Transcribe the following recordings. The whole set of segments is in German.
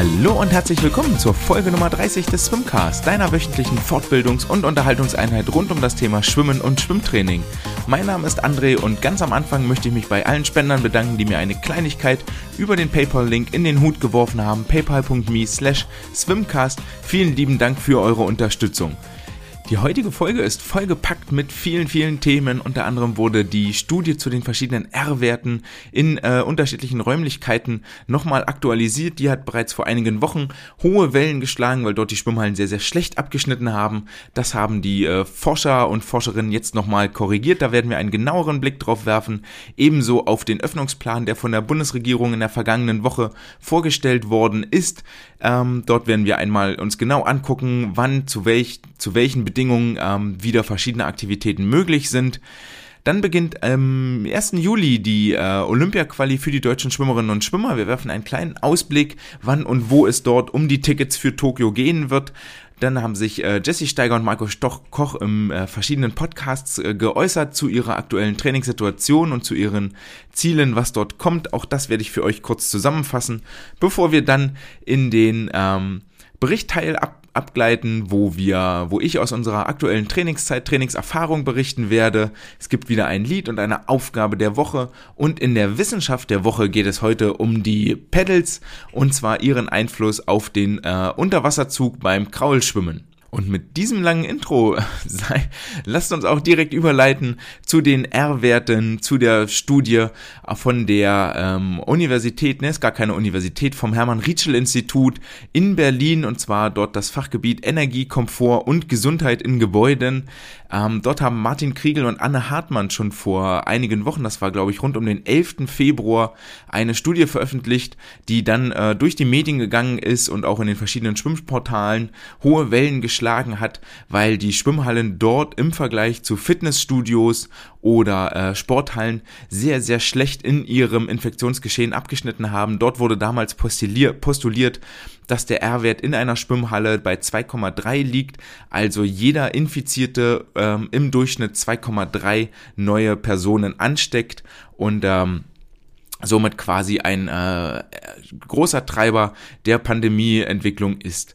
Hallo und herzlich willkommen zur Folge Nummer 30 des Swimcast, deiner wöchentlichen Fortbildungs- und Unterhaltungseinheit rund um das Thema Schwimmen und Schwimmtraining. Mein Name ist André und ganz am Anfang möchte ich mich bei allen Spendern bedanken, die mir eine Kleinigkeit über den PayPal-Link in den Hut geworfen haben, paypal.me slash swimcast. Vielen lieben Dank für eure Unterstützung. Die heutige Folge ist vollgepackt mit vielen, vielen Themen. Unter anderem wurde die Studie zu den verschiedenen R-Werten in äh, unterschiedlichen Räumlichkeiten nochmal aktualisiert. Die hat bereits vor einigen Wochen hohe Wellen geschlagen, weil dort die Schwimmhallen sehr, sehr schlecht abgeschnitten haben. Das haben die äh, Forscher und Forscherinnen jetzt nochmal korrigiert. Da werden wir einen genaueren Blick drauf werfen. Ebenso auf den Öffnungsplan, der von der Bundesregierung in der vergangenen Woche vorgestellt worden ist. Ähm, dort werden wir einmal uns genau angucken, wann, zu, welch, zu welchen Bedingungen ähm, wieder verschiedene Aktivitäten möglich sind. Dann beginnt am ähm, 1. Juli die äh, Olympia-Quali für die deutschen Schwimmerinnen und Schwimmer. Wir werfen einen kleinen Ausblick, wann und wo es dort um die Tickets für Tokio gehen wird. Dann haben sich äh, Jesse Steiger und Marco Stoch Koch im äh, verschiedenen Podcasts äh, geäußert zu ihrer aktuellen Trainingssituation und zu ihren Zielen, was dort kommt. Auch das werde ich für euch kurz zusammenfassen, bevor wir dann in den ähm, Berichtteil ab abgleiten, wo wir, wo ich aus unserer aktuellen Trainingszeit, Trainingserfahrung berichten werde. Es gibt wieder ein Lied und eine Aufgabe der Woche und in der Wissenschaft der Woche geht es heute um die Pedals und zwar ihren Einfluss auf den äh, Unterwasserzug beim Kraulschwimmen. Und mit diesem langen Intro sei, lasst uns auch direkt überleiten zu den R-Werten, zu der Studie von der ähm, Universität, ne, ist gar keine Universität, vom Hermann-Rietschel-Institut in Berlin und zwar dort das Fachgebiet Energie, Komfort und Gesundheit in Gebäuden. Ähm, dort haben Martin Kriegel und Anne Hartmann schon vor einigen Wochen, das war glaube ich rund um den 11. Februar, eine Studie veröffentlicht, die dann äh, durch die Medien gegangen ist und auch in den verschiedenen Schwimmportalen hohe Wellen geschlagen hat, weil die Schwimmhallen dort im Vergleich zu Fitnessstudios oder äh, Sporthallen sehr, sehr schlecht in ihrem Infektionsgeschehen abgeschnitten haben. Dort wurde damals postuliert, dass der R-Wert in einer Schwimmhalle bei 2,3 liegt, also jeder Infizierte ähm, im Durchschnitt 2,3 neue Personen ansteckt und ähm, somit quasi ein äh, großer Treiber der Pandemieentwicklung ist.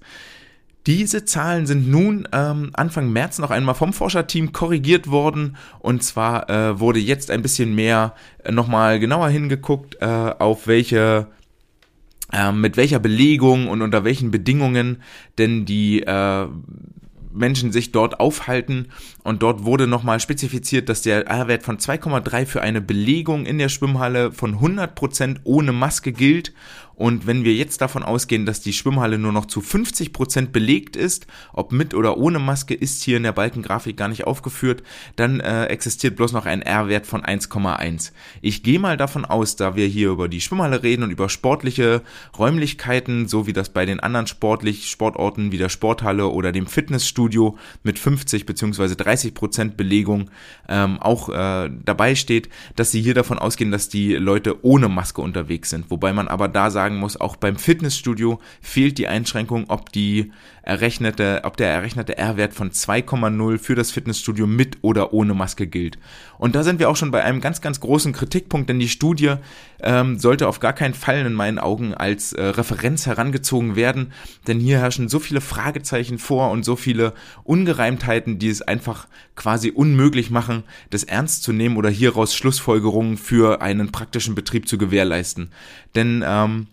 Diese Zahlen sind nun ähm, Anfang März noch einmal vom Forscherteam korrigiert worden. Und zwar äh, wurde jetzt ein bisschen mehr äh, nochmal genauer hingeguckt, äh, auf welche äh, mit welcher Belegung und unter welchen Bedingungen denn die äh, Menschen sich dort aufhalten. Und dort wurde nochmal spezifiziert, dass der R-Wert von 2,3 für eine Belegung in der Schwimmhalle von 100% ohne Maske gilt und wenn wir jetzt davon ausgehen, dass die Schwimmhalle nur noch zu 50 Prozent belegt ist, ob mit oder ohne Maske, ist hier in der Balkengrafik gar nicht aufgeführt, dann äh, existiert bloß noch ein R-Wert von 1,1. Ich gehe mal davon aus, da wir hier über die Schwimmhalle reden und über sportliche Räumlichkeiten, so wie das bei den anderen sportlich Sportorten wie der Sporthalle oder dem Fitnessstudio mit 50 bzw. 30 Prozent Belegung ähm, auch äh, dabei steht, dass sie hier davon ausgehen, dass die Leute ohne Maske unterwegs sind. Wobei man aber da sagt, sagen muss, auch beim Fitnessstudio fehlt die Einschränkung, ob die errechnete, ob der errechnete R-Wert von 2,0 für das Fitnessstudio mit oder ohne Maske gilt. Und da sind wir auch schon bei einem ganz, ganz großen Kritikpunkt, denn die Studie ähm, sollte auf gar keinen Fall in meinen Augen als äh, Referenz herangezogen werden, denn hier herrschen so viele Fragezeichen vor und so viele Ungereimtheiten, die es einfach quasi unmöglich machen, das ernst zu nehmen oder hieraus Schlussfolgerungen für einen praktischen Betrieb zu gewährleisten. Denn ähm,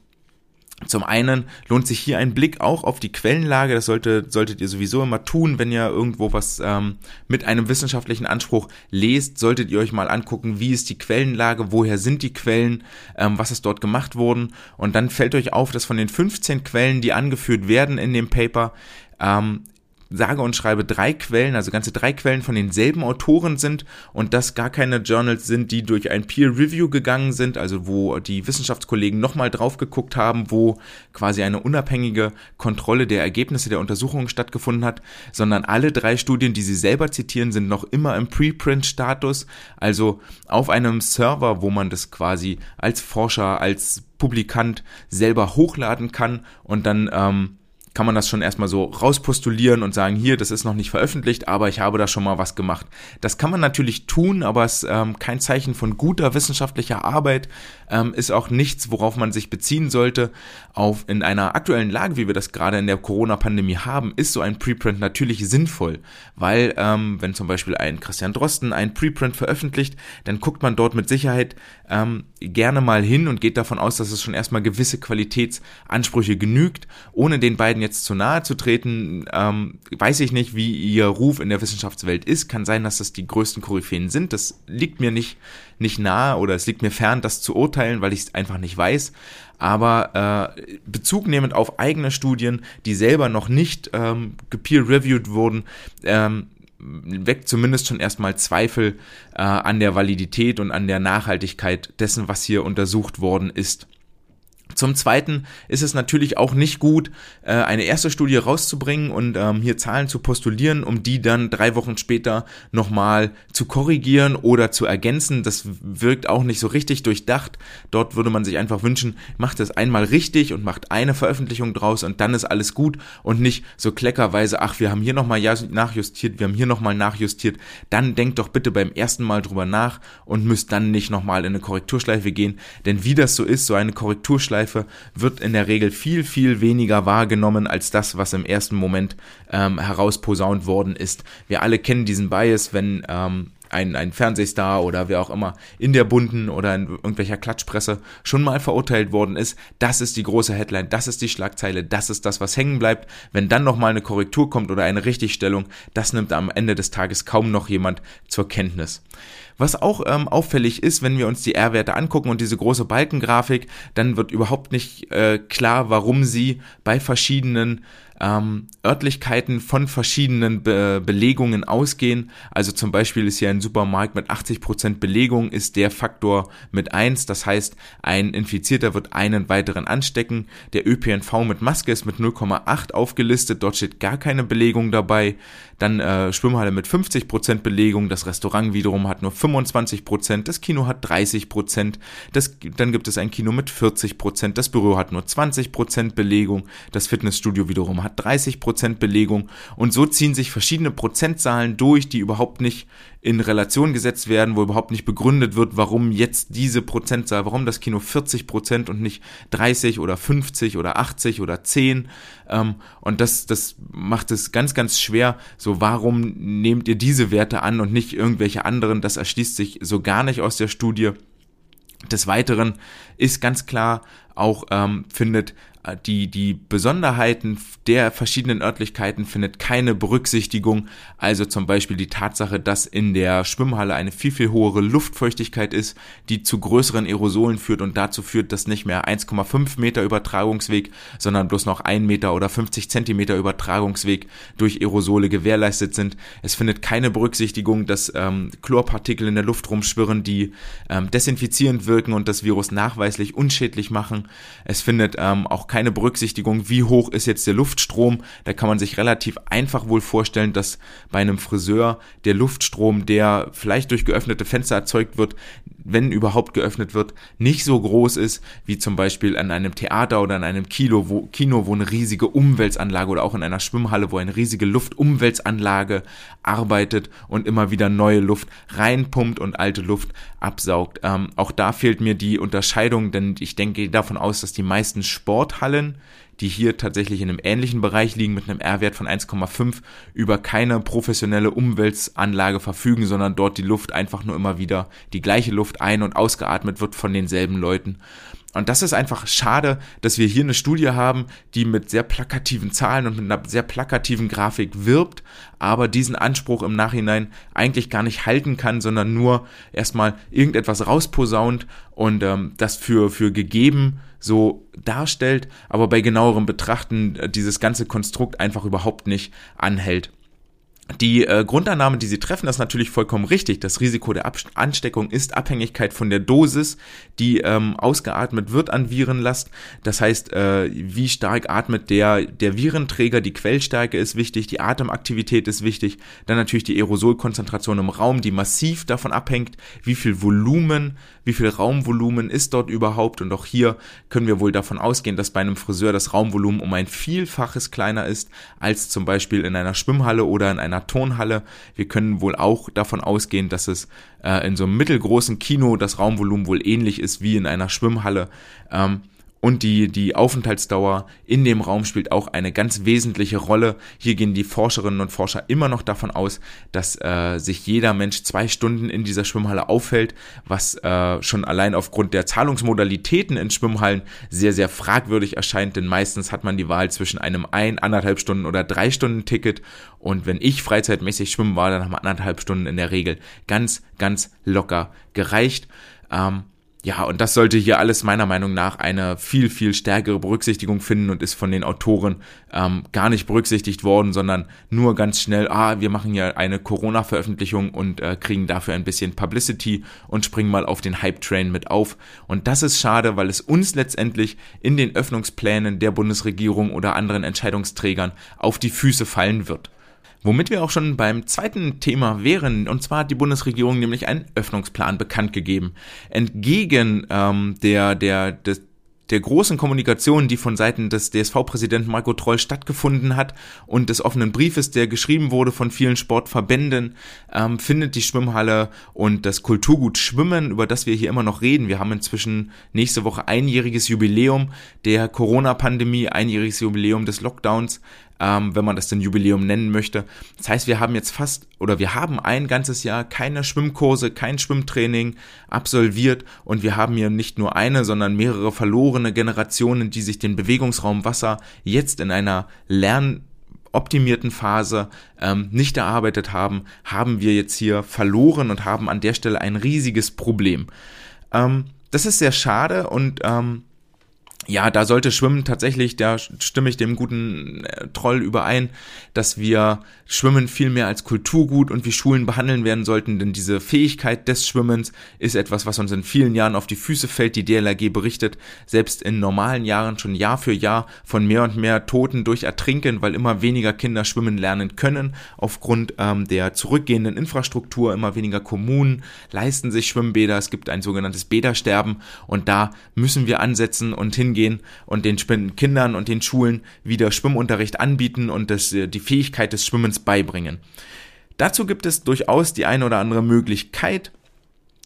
zum einen lohnt sich hier ein Blick auch auf die Quellenlage. Das sollte, solltet ihr sowieso immer tun, wenn ihr irgendwo was ähm, mit einem wissenschaftlichen Anspruch lest. Solltet ihr euch mal angucken, wie ist die Quellenlage, woher sind die Quellen, ähm, was ist dort gemacht worden. Und dann fällt euch auf, dass von den 15 Quellen, die angeführt werden in dem Paper, ähm, sage und schreibe drei Quellen, also ganze drei Quellen von denselben Autoren sind und das gar keine Journals sind, die durch ein Peer Review gegangen sind, also wo die Wissenschaftskollegen nochmal drauf geguckt haben, wo quasi eine unabhängige Kontrolle der Ergebnisse der Untersuchungen stattgefunden hat, sondern alle drei Studien, die sie selber zitieren, sind noch immer im Preprint-Status, also auf einem Server, wo man das quasi als Forscher, als Publikant selber hochladen kann und dann ähm, kann man das schon erstmal so rauspostulieren und sagen, hier, das ist noch nicht veröffentlicht, aber ich habe da schon mal was gemacht. Das kann man natürlich tun, aber es ist ähm, kein Zeichen von guter wissenschaftlicher Arbeit, ähm, ist auch nichts, worauf man sich beziehen sollte. Auf in einer aktuellen Lage, wie wir das gerade in der Corona-Pandemie haben, ist so ein Preprint natürlich sinnvoll, weil ähm, wenn zum Beispiel ein Christian Drosten ein Preprint veröffentlicht, dann guckt man dort mit Sicherheit ähm, gerne mal hin und geht davon aus, dass es schon erstmal gewisse Qualitätsansprüche genügt. Ohne den beiden jetzt zu nahe zu treten, ähm, weiß ich nicht, wie ihr Ruf in der Wissenschaftswelt ist. Kann sein, dass das die größten Koryphäen sind. Das liegt mir nicht, nicht nahe oder es liegt mir fern, das zu urteilen, weil ich es einfach nicht weiß. Aber äh, Bezug nehmend auf eigene Studien, die selber noch nicht ähm, gepeer-reviewed wurden, ähm, weckt zumindest schon erstmal Zweifel äh, an der Validität und an der Nachhaltigkeit dessen, was hier untersucht worden ist. Zum Zweiten ist es natürlich auch nicht gut, äh, eine erste Studie rauszubringen und ähm, hier Zahlen zu postulieren, um die dann drei Wochen später nochmal zu korrigieren oder zu ergänzen. Das wirkt auch nicht so richtig durchdacht. Dort würde man sich einfach wünschen, macht es einmal richtig und macht eine Veröffentlichung draus und dann ist alles gut und nicht so kleckerweise, ach, wir haben hier nochmal nachjustiert, wir haben hier nochmal nachjustiert. Dann denkt doch bitte beim ersten Mal drüber nach und müsst dann nicht nochmal in eine Korrekturschleife gehen. Denn wie das so ist, so eine Korrekturschleife Notschleife wird in der Regel viel, viel weniger wahrgenommen als das, was im ersten Moment ähm, herausposaunt worden ist. Wir alle kennen diesen Bias, wenn ähm, ein, ein Fernsehstar oder wer auch immer in der bunten oder in irgendwelcher Klatschpresse schon mal verurteilt worden ist. Das ist die große Headline, das ist die Schlagzeile, das ist das, was hängen bleibt. Wenn dann nochmal eine Korrektur kommt oder eine Richtigstellung, das nimmt am Ende des Tages kaum noch jemand zur Kenntnis. Was auch ähm, auffällig ist, wenn wir uns die R-Werte angucken und diese große Balkengrafik, dann wird überhaupt nicht äh, klar, warum sie bei verschiedenen ähm, Örtlichkeiten von verschiedenen Be Belegungen ausgehen. Also zum Beispiel ist hier ein Supermarkt mit 80% Belegung, ist der Faktor mit 1. Das heißt, ein Infizierter wird einen weiteren anstecken. Der ÖPNV mit Maske ist mit 0,8 aufgelistet. Dort steht gar keine Belegung dabei. Dann äh, Schwimmhalle mit 50% Belegung. Das Restaurant wiederum hat nur 25%. Das Kino hat 30%. Das, dann gibt es ein Kino mit 40%. Das Büro hat nur 20% Belegung. Das Fitnessstudio wiederum hat hat 30% Belegung und so ziehen sich verschiedene Prozentzahlen durch, die überhaupt nicht in Relation gesetzt werden, wo überhaupt nicht begründet wird, warum jetzt diese Prozentzahl, warum das Kino 40 Prozent und nicht 30 oder 50 oder 80 oder 10. Ähm, und das, das macht es ganz, ganz schwer. So, warum nehmt ihr diese Werte an und nicht irgendwelche anderen? Das erschließt sich so gar nicht aus der Studie. Des Weiteren ist ganz klar auch ähm, findet die, die Besonderheiten der verschiedenen Örtlichkeiten findet keine Berücksichtigung. Also zum Beispiel die Tatsache, dass in der Schwimmhalle eine viel, viel höhere Luftfeuchtigkeit ist, die zu größeren Aerosolen führt und dazu führt, dass nicht mehr 1,5 Meter Übertragungsweg, sondern bloß noch 1 Meter oder 50 Zentimeter Übertragungsweg durch Aerosole gewährleistet sind. Es findet keine Berücksichtigung, dass ähm, Chlorpartikel in der Luft rumschwirren, die ähm, desinfizierend wirken und das Virus nachweislich unschädlich machen. Es findet ähm, auch keine Berücksichtigung, wie hoch ist jetzt der Luftstrom. Da kann man sich relativ einfach wohl vorstellen, dass bei einem Friseur der Luftstrom, der vielleicht durch geöffnete Fenster erzeugt wird, wenn überhaupt geöffnet wird, nicht so groß ist wie zum Beispiel an einem Theater oder an einem Kino, wo, Kino, wo eine riesige Umweltanlage oder auch in einer Schwimmhalle, wo eine riesige Luftumweltanlage arbeitet und immer wieder neue Luft reinpumpt und alte Luft absaugt. Ähm, auch da fehlt mir die Unterscheidung, denn ich denke davon aus, dass die meisten Sporthallen die hier tatsächlich in einem ähnlichen Bereich liegen mit einem R-Wert von 1,5 über keine professionelle Umweltanlage verfügen, sondern dort die Luft einfach nur immer wieder die gleiche Luft ein- und ausgeatmet wird von denselben Leuten. Und das ist einfach schade, dass wir hier eine Studie haben, die mit sehr plakativen Zahlen und mit einer sehr plakativen Grafik wirbt, aber diesen Anspruch im Nachhinein eigentlich gar nicht halten kann, sondern nur erstmal irgendetwas rausposaunt und ähm, das für, für gegeben so darstellt, aber bei genauerem Betrachten äh, dieses ganze Konstrukt einfach überhaupt nicht anhält. Die äh, Grundannahme, die sie treffen, ist natürlich vollkommen richtig. Das Risiko der Ab Ansteckung ist Abhängigkeit von der Dosis, die ähm, ausgeatmet wird an Virenlast. Das heißt, äh, wie stark atmet der, der Virenträger, die Quellstärke ist wichtig, die Atemaktivität ist wichtig, dann natürlich die Aerosolkonzentration im Raum, die massiv davon abhängt, wie viel Volumen, wie viel Raumvolumen ist dort überhaupt. Und auch hier können wir wohl davon ausgehen, dass bei einem Friseur das Raumvolumen um ein Vielfaches kleiner ist als zum Beispiel in einer Schwimmhalle oder in einer Turnhalle. Wir können wohl auch davon ausgehen, dass es äh, in so einem mittelgroßen Kino das Raumvolumen wohl ähnlich ist wie in einer Schwimmhalle. Ähm, und die, die Aufenthaltsdauer in dem Raum spielt auch eine ganz wesentliche Rolle. Hier gehen die Forscherinnen und Forscher immer noch davon aus, dass äh, sich jeder Mensch zwei Stunden in dieser Schwimmhalle aufhält, was äh, schon allein aufgrund der Zahlungsmodalitäten in Schwimmhallen sehr, sehr fragwürdig erscheint, denn meistens hat man die Wahl zwischen einem ein, anderthalb Stunden oder drei Stunden Ticket. Und wenn ich freizeitmäßig schwimmen war, dann haben anderthalb Stunden in der Regel ganz, ganz locker gereicht. Ähm, ja, und das sollte hier alles meiner Meinung nach eine viel, viel stärkere Berücksichtigung finden und ist von den Autoren ähm, gar nicht berücksichtigt worden, sondern nur ganz schnell, ah, wir machen ja eine Corona-Veröffentlichung und äh, kriegen dafür ein bisschen Publicity und springen mal auf den Hype-Train mit auf. Und das ist schade, weil es uns letztendlich in den Öffnungsplänen der Bundesregierung oder anderen Entscheidungsträgern auf die Füße fallen wird. Womit wir auch schon beim zweiten Thema wären, und zwar hat die Bundesregierung nämlich einen Öffnungsplan bekannt gegeben. Entgegen ähm, der, der, des, der großen Kommunikation, die von Seiten des DSV-Präsidenten Marco Troll stattgefunden hat und des offenen Briefes, der geschrieben wurde von vielen Sportverbänden, ähm, findet die Schwimmhalle und das Kulturgut Schwimmen, über das wir hier immer noch reden. Wir haben inzwischen nächste Woche einjähriges Jubiläum der Corona-Pandemie, einjähriges Jubiläum des Lockdowns ähm, wenn man das denn Jubiläum nennen möchte. Das heißt, wir haben jetzt fast oder wir haben ein ganzes Jahr keine Schwimmkurse, kein Schwimmtraining absolviert und wir haben hier nicht nur eine, sondern mehrere verlorene Generationen, die sich den Bewegungsraum Wasser jetzt in einer Lern optimierten Phase ähm, nicht erarbeitet haben, haben wir jetzt hier verloren und haben an der Stelle ein riesiges Problem. Ähm, das ist sehr schade und ähm, ja, da sollte Schwimmen tatsächlich, da stimme ich dem guten äh, Troll überein, dass wir Schwimmen viel mehr als Kulturgut und wie Schulen behandeln werden sollten, denn diese Fähigkeit des Schwimmens ist etwas, was uns in vielen Jahren auf die Füße fällt. Die DLRG berichtet selbst in normalen Jahren schon Jahr für Jahr von mehr und mehr Toten durch Ertrinken, weil immer weniger Kinder schwimmen lernen können aufgrund ähm, der zurückgehenden Infrastruktur. Immer weniger Kommunen leisten sich Schwimmbäder. Es gibt ein sogenanntes Bädersterben und da müssen wir ansetzen und hin hingehen und den Kindern und den Schulen wieder Schwimmunterricht anbieten und das, äh, die Fähigkeit des Schwimmens beibringen. Dazu gibt es durchaus die eine oder andere Möglichkeit.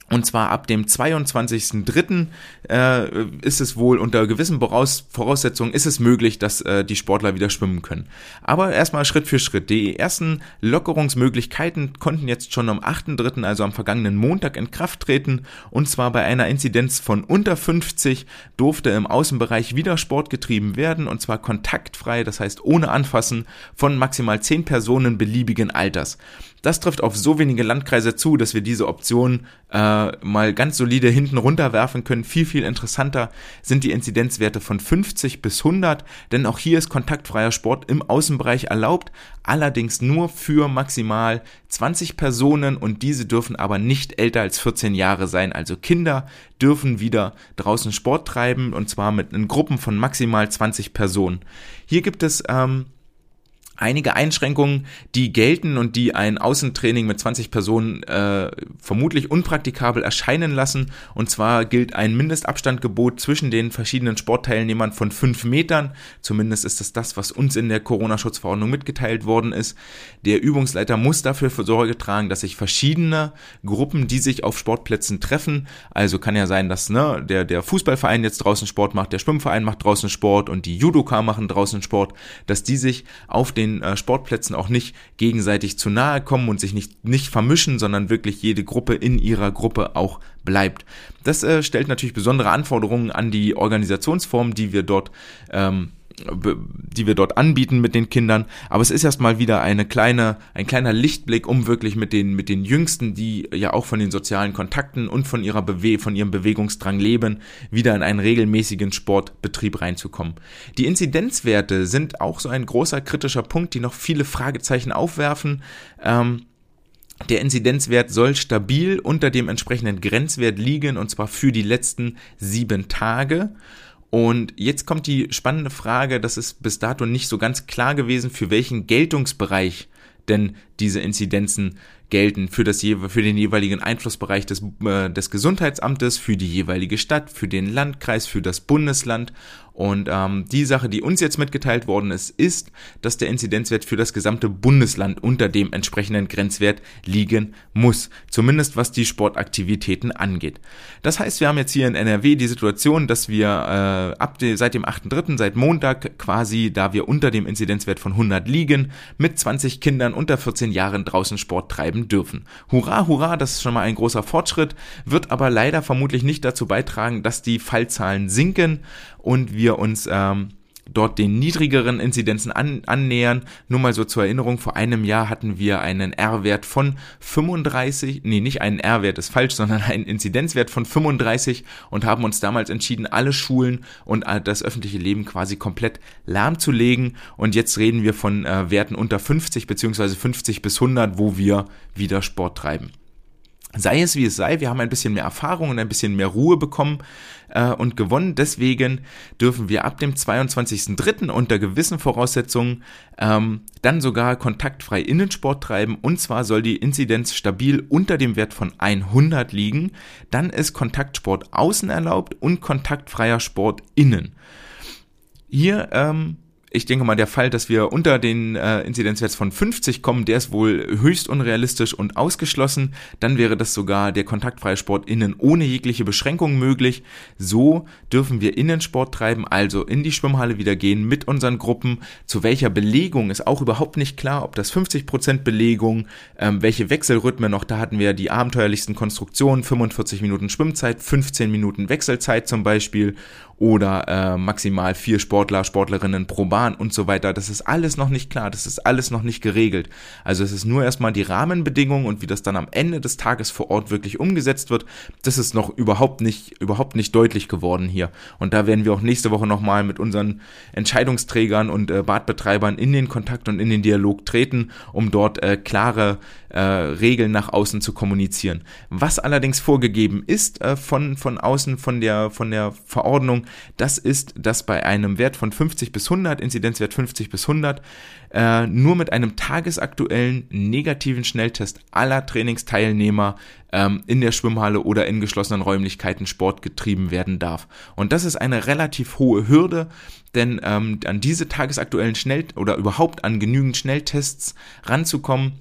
Und zwar ab dem 22.03. Äh, ist es wohl unter gewissen Voraussetzungen ist es möglich, dass äh, die Sportler wieder schwimmen können. Aber erstmal Schritt für Schritt. Die ersten Lockerungsmöglichkeiten konnten jetzt schon am 8.03., also am vergangenen Montag in Kraft treten. Und zwar bei einer Inzidenz von unter 50 durfte im Außenbereich wieder Sport getrieben werden. Und zwar kontaktfrei, das heißt ohne Anfassen von maximal 10 Personen beliebigen Alters. Das trifft auf so wenige Landkreise zu, dass wir diese Option äh, mal ganz solide hinten runterwerfen können. Viel, viel interessanter sind die Inzidenzwerte von 50 bis 100, denn auch hier ist kontaktfreier Sport im Außenbereich erlaubt, allerdings nur für maximal 20 Personen und diese dürfen aber nicht älter als 14 Jahre sein. Also Kinder dürfen wieder draußen Sport treiben und zwar mit Gruppen von maximal 20 Personen. Hier gibt es ähm, einige Einschränkungen, die gelten und die ein Außentraining mit 20 Personen äh, vermutlich unpraktikabel erscheinen lassen. Und zwar gilt ein Mindestabstandgebot zwischen den verschiedenen Sportteilnehmern von fünf Metern. Zumindest ist das das, was uns in der Corona-Schutzverordnung mitgeteilt worden ist. Der Übungsleiter muss dafür für Sorge tragen, dass sich verschiedene Gruppen, die sich auf Sportplätzen treffen, also kann ja sein, dass ne, der, der Fußballverein jetzt draußen Sport macht, der Schwimmverein macht draußen Sport und die Judoka machen draußen Sport, dass die sich auf den den äh, Sportplätzen auch nicht gegenseitig zu nahe kommen und sich nicht, nicht vermischen, sondern wirklich jede Gruppe in ihrer Gruppe auch bleibt. Das äh, stellt natürlich besondere Anforderungen an die Organisationsform, die wir dort ähm, die wir dort anbieten mit den Kindern. Aber es ist erstmal wieder eine kleine, ein kleiner Lichtblick, um wirklich mit den, mit den Jüngsten, die ja auch von den sozialen Kontakten und von ihrer Bewe von ihrem Bewegungsdrang leben, wieder in einen regelmäßigen Sportbetrieb reinzukommen. Die Inzidenzwerte sind auch so ein großer kritischer Punkt, die noch viele Fragezeichen aufwerfen. Ähm, der Inzidenzwert soll stabil unter dem entsprechenden Grenzwert liegen und zwar für die letzten sieben Tage. Und jetzt kommt die spannende Frage, das ist bis dato nicht so ganz klar gewesen, für welchen Geltungsbereich denn diese Inzidenzen gelten für, das, für den jeweiligen Einflussbereich des, äh, des Gesundheitsamtes, für die jeweilige Stadt, für den Landkreis, für das Bundesland. Und ähm, die Sache, die uns jetzt mitgeteilt worden ist, ist, dass der Inzidenzwert für das gesamte Bundesland unter dem entsprechenden Grenzwert liegen muss. Zumindest was die Sportaktivitäten angeht. Das heißt, wir haben jetzt hier in NRW die Situation, dass wir äh, ab de, seit dem 8.3., seit Montag quasi, da wir unter dem Inzidenzwert von 100 liegen, mit 20 Kindern unter 14 Jahren draußen Sport treiben dürfen. Hurra, hurra, das ist schon mal ein großer Fortschritt, wird aber leider vermutlich nicht dazu beitragen, dass die Fallzahlen sinken und wir uns ähm, dort den niedrigeren Inzidenzen an, annähern. Nur mal so zur Erinnerung, vor einem Jahr hatten wir einen R-Wert von 35, nee, nicht einen R-Wert ist falsch, sondern einen Inzidenzwert von 35 und haben uns damals entschieden, alle Schulen und das öffentliche Leben quasi komplett lahmzulegen. Und jetzt reden wir von äh, Werten unter 50 beziehungsweise 50 bis 100, wo wir wieder Sport treiben. Sei es wie es sei, wir haben ein bisschen mehr Erfahrung und ein bisschen mehr Ruhe bekommen äh, und gewonnen. Deswegen dürfen wir ab dem 22.03. unter gewissen Voraussetzungen ähm, dann sogar kontaktfrei Innensport treiben. Und zwar soll die Inzidenz stabil unter dem Wert von 100 liegen. Dann ist Kontaktsport außen erlaubt und kontaktfreier Sport innen. Hier ähm, ich denke mal, der Fall, dass wir unter den äh, Inzidenzwerts von 50 kommen, der ist wohl höchst unrealistisch und ausgeschlossen. Dann wäre das sogar der kontaktfreie Sport innen ohne jegliche Beschränkung möglich. So dürfen wir Innensport treiben, also in die Schwimmhalle wieder gehen mit unseren Gruppen. Zu welcher Belegung ist auch überhaupt nicht klar, ob das 50% Belegung, ähm, welche Wechselrhythmen noch, da hatten wir die abenteuerlichsten Konstruktionen, 45 Minuten Schwimmzeit, 15 Minuten Wechselzeit zum Beispiel oder äh, maximal vier Sportler, Sportlerinnen pro Bahn und so weiter. Das ist alles noch nicht klar, das ist alles noch nicht geregelt. Also es ist nur erstmal die Rahmenbedingungen und wie das dann am Ende des Tages vor Ort wirklich umgesetzt wird, das ist noch überhaupt nicht, überhaupt nicht deutlich geworden hier. Und da werden wir auch nächste Woche nochmal mit unseren Entscheidungsträgern und äh, Badbetreibern in den Kontakt und in den Dialog treten, um dort äh, klare äh, Regeln nach außen zu kommunizieren. Was allerdings vorgegeben ist äh, von, von außen, von der, von der Verordnung, das ist, dass bei einem Wert von 50 bis 100, Inzidenzwert 50 bis 100, äh, nur mit einem tagesaktuellen negativen Schnelltest aller Trainingsteilnehmer ähm, in der Schwimmhalle oder in geschlossenen Räumlichkeiten Sport getrieben werden darf. Und das ist eine relativ hohe Hürde, denn ähm, an diese tagesaktuellen Schnell- oder überhaupt an genügend Schnelltests ranzukommen,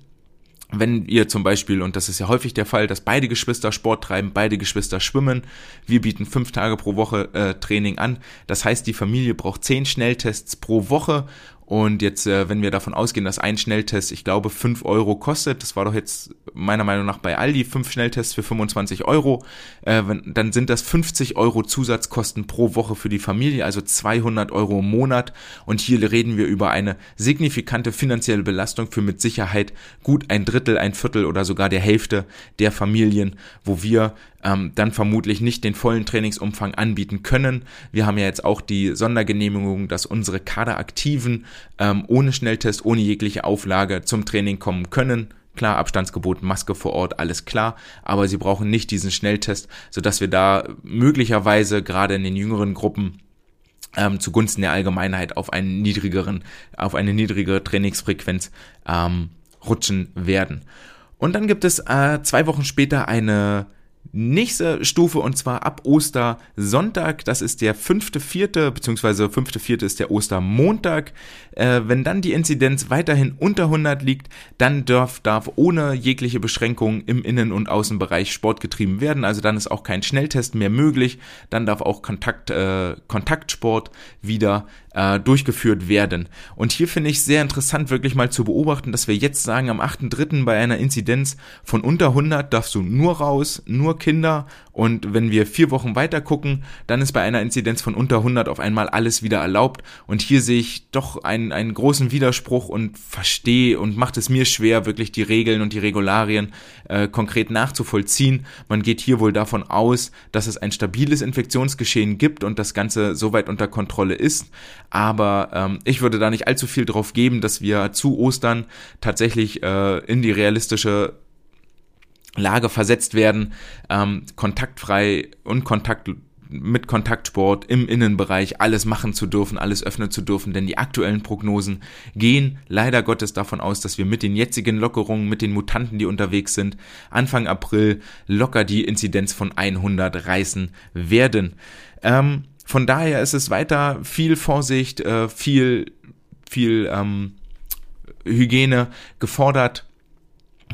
wenn ihr zum Beispiel, und das ist ja häufig der Fall, dass beide Geschwister Sport treiben, beide Geschwister schwimmen, wir bieten fünf Tage pro Woche äh, Training an. Das heißt, die Familie braucht zehn Schnelltests pro Woche und jetzt, äh, wenn wir davon ausgehen, dass ein Schnelltest, ich glaube, fünf Euro kostet, das war doch jetzt meiner Meinung nach bei Aldi, fünf Schnelltests für 25 Euro, äh, wenn, dann sind das 50 Euro Zusatzkosten pro Woche für die Familie, also 200 Euro im Monat. Und hier reden wir über eine signifikante finanzielle Belastung für mit Sicherheit gut ein Drittel, ein Viertel oder sogar der Hälfte der Familien, wo wir ähm, dann vermutlich nicht den vollen Trainingsumfang anbieten können. Wir haben ja jetzt auch die Sondergenehmigung, dass unsere Kaderaktiven ähm, ohne Schnelltest, ohne jegliche Auflage zum Training kommen können. Klar, Abstandsgebot, Maske vor Ort, alles klar, aber sie brauchen nicht diesen Schnelltest, sodass wir da möglicherweise gerade in den jüngeren Gruppen ähm, zugunsten der Allgemeinheit auf einen niedrigeren, auf eine niedrigere Trainingsfrequenz ähm, rutschen werden. Und dann gibt es äh, zwei Wochen später eine nächste Stufe und zwar ab Ostersonntag, das ist der fünfte, vierte, beziehungsweise fünfte, vierte ist der Ostermontag. Äh, wenn dann die Inzidenz weiterhin unter 100 liegt, dann darf, darf ohne jegliche Beschränkung im Innen- und Außenbereich Sport getrieben werden. Also dann ist auch kein Schnelltest mehr möglich. Dann darf auch Kontakt, äh, Kontaktsport wieder äh, durchgeführt werden. Und hier finde ich sehr interessant, wirklich mal zu beobachten, dass wir jetzt sagen, am 8.3. bei einer Inzidenz von unter 100 darfst du nur raus, nur Kinder. Und wenn wir vier Wochen weiter gucken, dann ist bei einer Inzidenz von unter 100 auf einmal alles wieder erlaubt. Und hier sehe ich doch einen, einen großen Widerspruch und verstehe und macht es mir schwer, wirklich die Regeln und die Regularien äh, konkret nachzuvollziehen. Man geht hier wohl davon aus, dass es ein stabiles Infektionsgeschehen gibt und das Ganze soweit unter Kontrolle ist. Aber ähm, ich würde da nicht allzu viel drauf geben, dass wir zu Ostern tatsächlich äh, in die realistische Lage versetzt werden, ähm, kontaktfrei und kontakt mit Kontaktsport im Innenbereich alles machen zu dürfen, alles öffnen zu dürfen, denn die aktuellen Prognosen gehen leider Gottes davon aus, dass wir mit den jetzigen Lockerungen, mit den Mutanten, die unterwegs sind, Anfang April locker die Inzidenz von 100 reißen werden. Ähm, von daher ist es weiter viel Vorsicht, äh, viel, viel ähm, Hygiene gefordert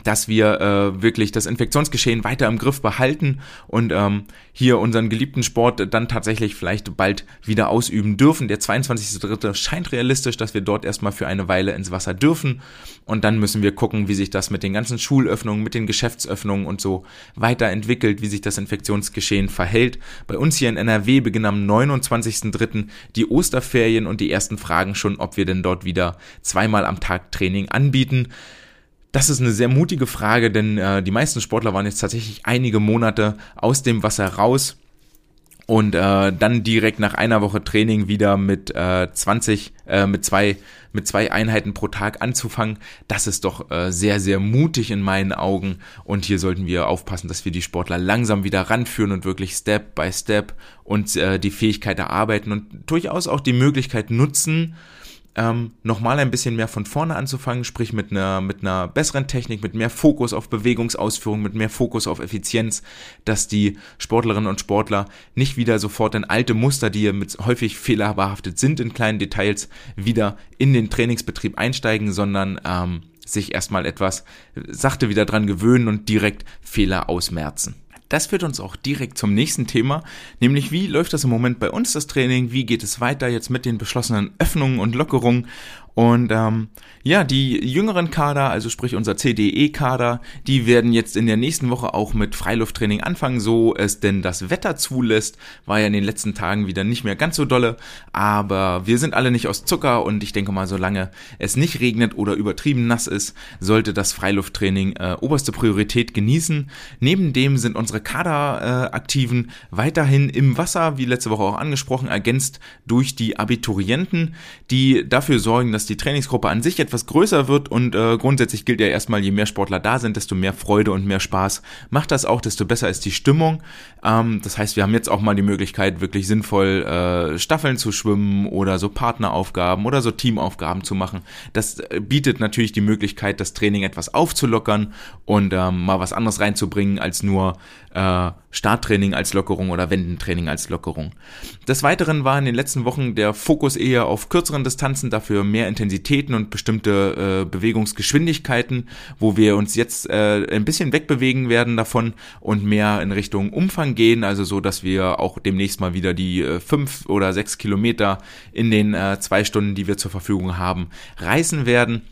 dass wir äh, wirklich das Infektionsgeschehen weiter im Griff behalten und ähm, hier unseren geliebten Sport dann tatsächlich vielleicht bald wieder ausüben dürfen. Der 22.3. scheint realistisch, dass wir dort erstmal für eine Weile ins Wasser dürfen und dann müssen wir gucken, wie sich das mit den ganzen Schulöffnungen, mit den Geschäftsöffnungen und so weiterentwickelt, wie sich das Infektionsgeschehen verhält. Bei uns hier in NRW beginnen am 29.3. die Osterferien und die ersten Fragen schon, ob wir denn dort wieder zweimal am Tag Training anbieten. Das ist eine sehr mutige Frage, denn äh, die meisten Sportler waren jetzt tatsächlich einige Monate aus dem Wasser raus und äh, dann direkt nach einer Woche Training wieder mit äh, 20, äh, mit zwei, mit zwei Einheiten pro Tag anzufangen. Das ist doch äh, sehr, sehr mutig in meinen Augen. Und hier sollten wir aufpassen, dass wir die Sportler langsam wieder ranführen und wirklich Step by Step und äh, die Fähigkeit erarbeiten und durchaus auch die Möglichkeit nutzen, ähm, nochmal ein bisschen mehr von vorne anzufangen, sprich mit einer, mit einer besseren Technik, mit mehr Fokus auf Bewegungsausführung, mit mehr Fokus auf Effizienz, dass die Sportlerinnen und Sportler nicht wieder sofort in alte Muster, die mit häufig fehlerbehaftet sind in kleinen Details, wieder in den Trainingsbetrieb einsteigen, sondern ähm, sich erstmal etwas sachte wieder dran gewöhnen und direkt Fehler ausmerzen. Das führt uns auch direkt zum nächsten Thema, nämlich wie läuft das im Moment bei uns das Training, wie geht es weiter jetzt mit den beschlossenen Öffnungen und Lockerungen und ähm, ja, die jüngeren Kader, also sprich unser CDE-Kader, die werden jetzt in der nächsten Woche auch mit Freilufttraining anfangen, so es denn das Wetter zulässt. War ja in den letzten Tagen wieder nicht mehr ganz so dolle, aber wir sind alle nicht aus Zucker und ich denke mal, solange es nicht regnet oder übertrieben nass ist, sollte das Freilufttraining äh, oberste Priorität genießen. Neben dem sind unsere Kaderaktiven äh, weiterhin im Wasser, wie letzte Woche auch angesprochen, ergänzt durch die Abiturienten, die dafür sorgen, dass dass die Trainingsgruppe an sich etwas größer wird und äh, grundsätzlich gilt ja erstmal, je mehr Sportler da sind, desto mehr Freude und mehr Spaß macht das auch, desto besser ist die Stimmung. Ähm, das heißt, wir haben jetzt auch mal die Möglichkeit, wirklich sinnvoll äh, Staffeln zu schwimmen oder so Partneraufgaben oder so Teamaufgaben zu machen. Das äh, bietet natürlich die Möglichkeit, das Training etwas aufzulockern und ähm, mal was anderes reinzubringen als nur äh, Starttraining als Lockerung oder Wendentraining als Lockerung. Des Weiteren war in den letzten Wochen der Fokus eher auf kürzeren Distanzen, dafür mehr Intensitäten und bestimmte äh, Bewegungsgeschwindigkeiten, wo wir uns jetzt äh, ein bisschen wegbewegen werden davon und mehr in Richtung Umfang gehen, also so, dass wir auch demnächst mal wieder die äh, fünf oder sechs Kilometer in den äh, zwei Stunden, die wir zur Verfügung haben, reißen werden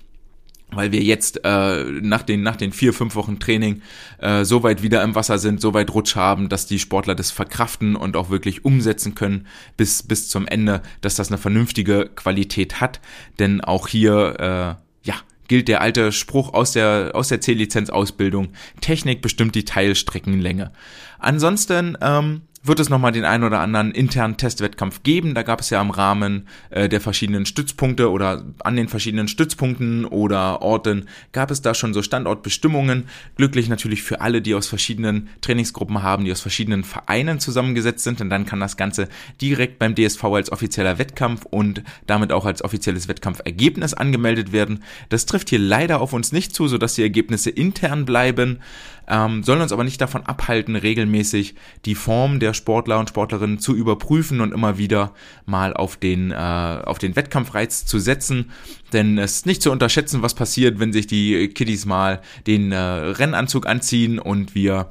weil wir jetzt äh, nach den nach den vier fünf Wochen Training äh, so weit wieder im Wasser sind, so weit Rutsch haben, dass die Sportler das verkraften und auch wirklich umsetzen können bis bis zum Ende, dass das eine vernünftige Qualität hat, denn auch hier äh, ja gilt der alte Spruch aus der aus der C-Lizenz Ausbildung: Technik bestimmt die Teilstreckenlänge. Ansonsten ähm, wird es nochmal den einen oder anderen internen Testwettkampf geben. Da gab es ja im Rahmen äh, der verschiedenen Stützpunkte oder an den verschiedenen Stützpunkten oder Orten gab es da schon so Standortbestimmungen. Glücklich natürlich für alle, die aus verschiedenen Trainingsgruppen haben, die aus verschiedenen Vereinen zusammengesetzt sind. Und dann kann das Ganze direkt beim DSV als offizieller Wettkampf und damit auch als offizielles Wettkampfergebnis angemeldet werden. Das trifft hier leider auf uns nicht zu, sodass die Ergebnisse intern bleiben ähm, sollen uns aber nicht davon abhalten, regelmäßig die Form der Sportler und Sportlerinnen zu überprüfen und immer wieder mal auf den, äh, auf den Wettkampfreiz zu setzen. Denn es ist nicht zu unterschätzen, was passiert, wenn sich die Kiddies mal den äh, Rennanzug anziehen und wir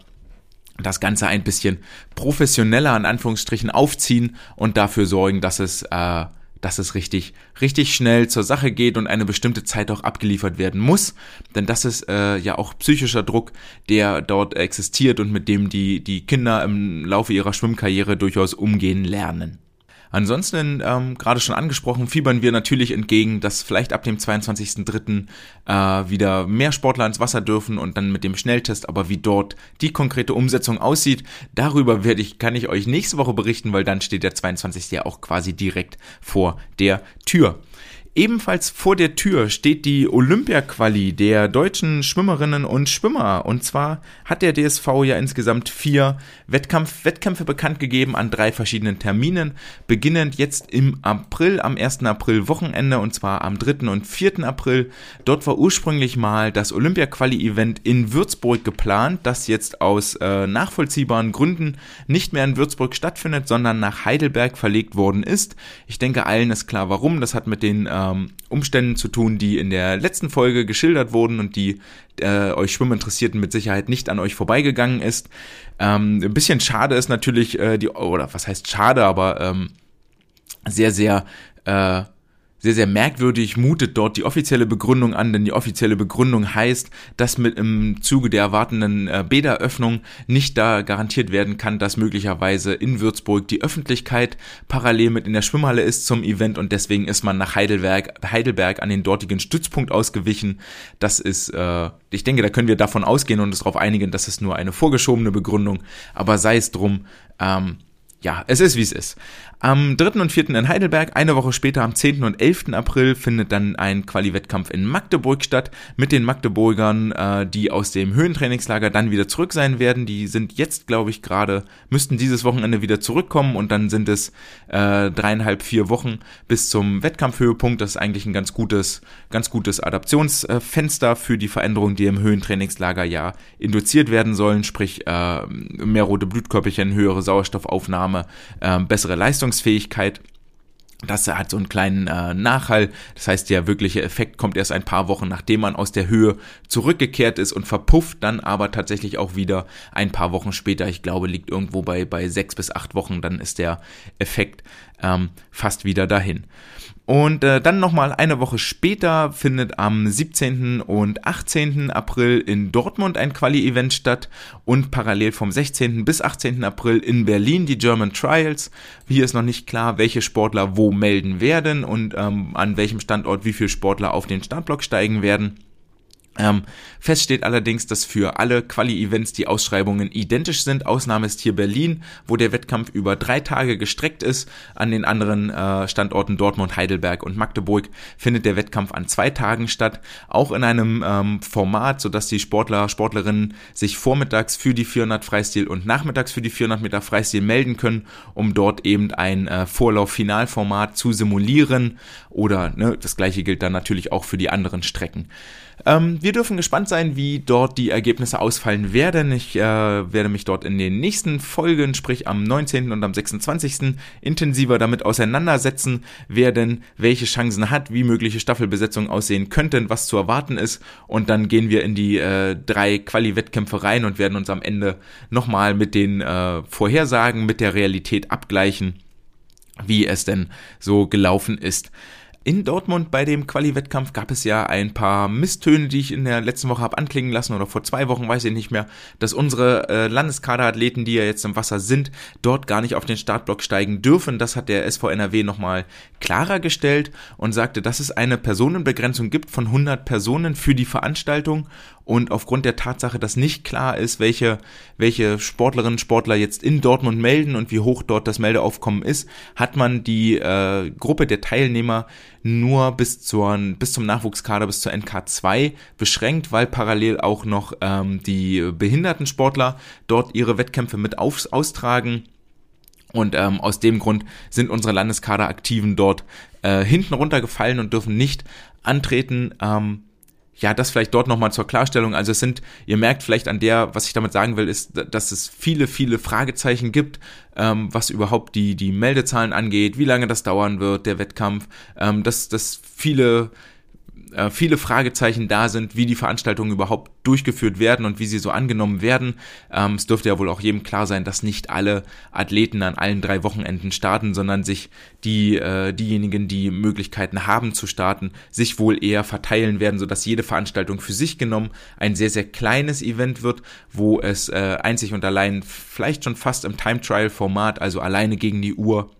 das Ganze ein bisschen professioneller in Anführungsstrichen aufziehen und dafür sorgen, dass es äh, dass es richtig, richtig schnell zur Sache geht und eine bestimmte Zeit auch abgeliefert werden muss. Denn das ist äh, ja auch psychischer Druck, der dort existiert und mit dem die, die Kinder im Laufe ihrer Schwimmkarriere durchaus umgehen lernen. Ansonsten, ähm, gerade schon angesprochen, fiebern wir natürlich entgegen, dass vielleicht ab dem 22.03. Äh, wieder mehr Sportler ins Wasser dürfen und dann mit dem Schnelltest, aber wie dort die konkrete Umsetzung aussieht, darüber werde ich, kann ich euch nächste Woche berichten, weil dann steht der 22. ja auch quasi direkt vor der Tür. Ebenfalls vor der Tür steht die Olympia-Quali der deutschen Schwimmerinnen und Schwimmer. Und zwar hat der DSV ja insgesamt vier Wettkampf Wettkämpfe bekannt gegeben an drei verschiedenen Terminen, beginnend jetzt im April, am 1. April Wochenende und zwar am 3. und 4. April. Dort war ursprünglich mal das Olympia-Quali-Event in Würzburg geplant, das jetzt aus äh, nachvollziehbaren Gründen nicht mehr in Würzburg stattfindet, sondern nach Heidelberg verlegt worden ist. Ich denke, allen ist klar, warum. Das hat mit den äh, ähm, Umständen zu tun, die in der letzten Folge geschildert wurden und die äh, euch Schwimminteressierten mit Sicherheit nicht an euch vorbeigegangen ist. Ähm, ein bisschen schade ist natürlich äh, die, oder was heißt schade, aber ähm, sehr, sehr äh, sehr, sehr merkwürdig mutet dort die offizielle Begründung an, denn die offizielle Begründung heißt, dass mit im Zuge der erwartenden äh, Bäderöffnung nicht da garantiert werden kann, dass möglicherweise in Würzburg die Öffentlichkeit parallel mit in der Schwimmhalle ist zum Event und deswegen ist man nach Heidelberg, Heidelberg an den dortigen Stützpunkt ausgewichen. Das ist, äh, ich denke, da können wir davon ausgehen und uns darauf einigen, dass es nur eine vorgeschobene Begründung, aber sei es drum, ähm, ja, es ist wie es ist. Am 3. und 4. in Heidelberg, eine Woche später am 10. und 11. April findet dann ein Quali-Wettkampf in Magdeburg statt mit den Magdeburgern, äh, die aus dem Höhentrainingslager dann wieder zurück sein werden. Die sind jetzt, glaube ich, gerade, müssten dieses Wochenende wieder zurückkommen und dann sind es äh, dreieinhalb, vier Wochen bis zum Wettkampfhöhepunkt. Das ist eigentlich ein ganz gutes, ganz gutes Adaptionsfenster für die Veränderungen, die im Höhentrainingslager ja induziert werden sollen, sprich äh, mehr rote Blutkörperchen, höhere Sauerstoffaufnahme, äh, bessere Leistung Leistungsfähigkeit. Das hat so einen kleinen äh, Nachhall. Das heißt, der wirkliche Effekt kommt erst ein paar Wochen, nachdem man aus der Höhe zurückgekehrt ist und verpufft dann aber tatsächlich auch wieder ein paar Wochen später. Ich glaube, liegt irgendwo bei, bei sechs bis acht Wochen. Dann ist der Effekt ähm, fast wieder dahin. Und äh, dann nochmal eine Woche später findet am 17. und 18. April in Dortmund ein Quali-Event statt und parallel vom 16. bis 18. April in Berlin die German Trials. Hier ist noch nicht klar, welche Sportler wo melden werden und ähm, an welchem Standort wie viele Sportler auf den Startblock steigen werden. Ähm, fest steht allerdings, dass für alle Quali-Events die Ausschreibungen identisch sind. Ausnahme ist hier Berlin, wo der Wettkampf über drei Tage gestreckt ist. An den anderen äh, Standorten Dortmund, Heidelberg und Magdeburg findet der Wettkampf an zwei Tagen statt. Auch in einem ähm, Format, sodass die Sportler, Sportlerinnen sich vormittags für die 400 Freistil und nachmittags für die 400 Meter Freistil melden können, um dort eben ein äh, Vorlauf-Finalformat zu simulieren. Oder ne, das gleiche gilt dann natürlich auch für die anderen Strecken. Ähm, wir dürfen gespannt sein, wie dort die Ergebnisse ausfallen werden. Ich äh, werde mich dort in den nächsten Folgen, sprich am 19. und am 26. intensiver damit auseinandersetzen, wer denn welche Chancen hat, wie mögliche Staffelbesetzungen aussehen könnten, was zu erwarten ist. Und dann gehen wir in die äh, drei Quali-Wettkämpfe rein und werden uns am Ende nochmal mit den äh, Vorhersagen, mit der Realität abgleichen, wie es denn so gelaufen ist. In Dortmund bei dem Quali-Wettkampf gab es ja ein paar Misstöne, die ich in der letzten Woche habe anklingen lassen oder vor zwei Wochen, weiß ich nicht mehr, dass unsere äh, Landeskaderathleten, die ja jetzt im Wasser sind, dort gar nicht auf den Startblock steigen dürfen. Das hat der SVNRW nochmal klarer gestellt und sagte, dass es eine Personenbegrenzung gibt von 100 Personen für die Veranstaltung und aufgrund der Tatsache, dass nicht klar ist, welche, welche Sportlerinnen und Sportler jetzt in Dortmund melden und wie hoch dort das Meldeaufkommen ist, hat man die äh, Gruppe der Teilnehmer nur bis, zur, bis zum Nachwuchskader, bis zur NK2 beschränkt, weil parallel auch noch ähm, die Behindertensportler dort ihre Wettkämpfe mit auf, austragen. Und ähm, aus dem Grund sind unsere Landeskaderaktiven dort äh, hinten runtergefallen und dürfen nicht antreten. Ähm, ja, das vielleicht dort nochmal zur Klarstellung. Also es sind, ihr merkt vielleicht an der, was ich damit sagen will, ist, dass es viele, viele Fragezeichen gibt, ähm, was überhaupt die, die Meldezahlen angeht, wie lange das dauern wird, der Wettkampf, ähm, dass, dass viele äh, viele Fragezeichen da sind, wie die Veranstaltungen überhaupt durchgeführt werden und wie sie so angenommen werden. Ähm, es dürfte ja wohl auch jedem klar sein, dass nicht alle Athleten an allen drei Wochenenden starten, sondern sich die äh, diejenigen, die Möglichkeiten haben zu starten, sich wohl eher verteilen werden, sodass jede Veranstaltung für sich genommen ein sehr sehr kleines Event wird, wo es äh, einzig und allein vielleicht schon fast im Time Trial Format, also alleine gegen die Uhr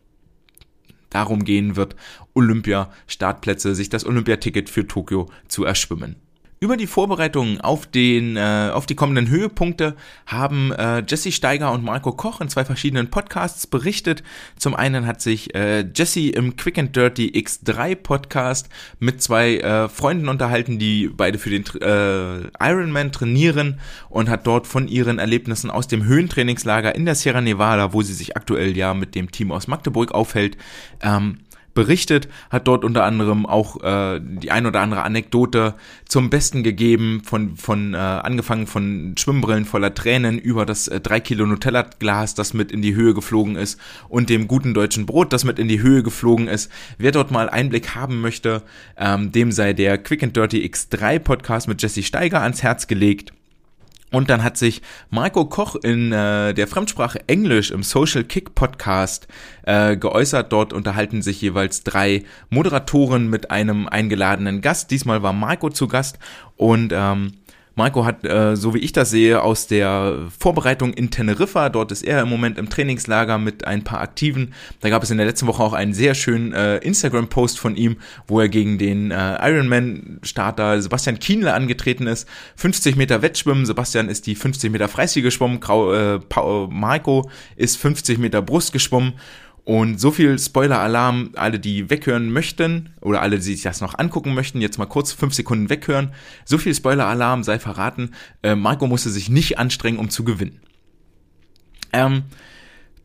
darum gehen wird, Olympia-Startplätze, sich das Olympiaticket für Tokio zu erschwimmen. Über die Vorbereitungen auf den äh, auf die kommenden Höhepunkte haben äh, Jesse Steiger und Marco Koch in zwei verschiedenen Podcasts berichtet. Zum einen hat sich äh, Jesse im Quick and Dirty X3 Podcast mit zwei äh, Freunden unterhalten, die beide für den äh, Ironman trainieren und hat dort von ihren Erlebnissen aus dem Höhentrainingslager in der Sierra Nevada, wo sie sich aktuell ja mit dem Team aus Magdeburg aufhält, ähm, berichtet, hat dort unter anderem auch äh, die ein oder andere Anekdote zum Besten gegeben, von, von äh, angefangen von Schwimmbrillen voller Tränen über das äh, 3 Kilo Nutella-Glas, das mit in die Höhe geflogen ist und dem guten deutschen Brot, das mit in die Höhe geflogen ist. Wer dort mal Einblick haben möchte, ähm, dem sei der Quick and Dirty X3 Podcast mit Jesse Steiger ans Herz gelegt. Und dann hat sich Marco Koch in äh, der Fremdsprache Englisch im Social Kick Podcast äh, geäußert. Dort unterhalten sich jeweils drei Moderatoren mit einem eingeladenen Gast. Diesmal war Marco zu Gast und ähm, Marco hat, äh, so wie ich das sehe, aus der Vorbereitung in Teneriffa, dort ist er im Moment im Trainingslager mit ein paar Aktiven. Da gab es in der letzten Woche auch einen sehr schönen äh, Instagram-Post von ihm, wo er gegen den äh, Ironman-Starter Sebastian Kienle angetreten ist. 50 Meter Wettschwimmen, Sebastian ist die 50 Meter Freistil geschwommen, Grau, äh, Marco ist 50 Meter Brust geschwommen. Und so viel Spoiler-Alarm, alle, die weghören möchten oder alle, die sich das noch angucken möchten, jetzt mal kurz fünf Sekunden weghören. So viel Spoiler-Alarm sei verraten. Äh, Marco musste sich nicht anstrengen, um zu gewinnen. Ähm,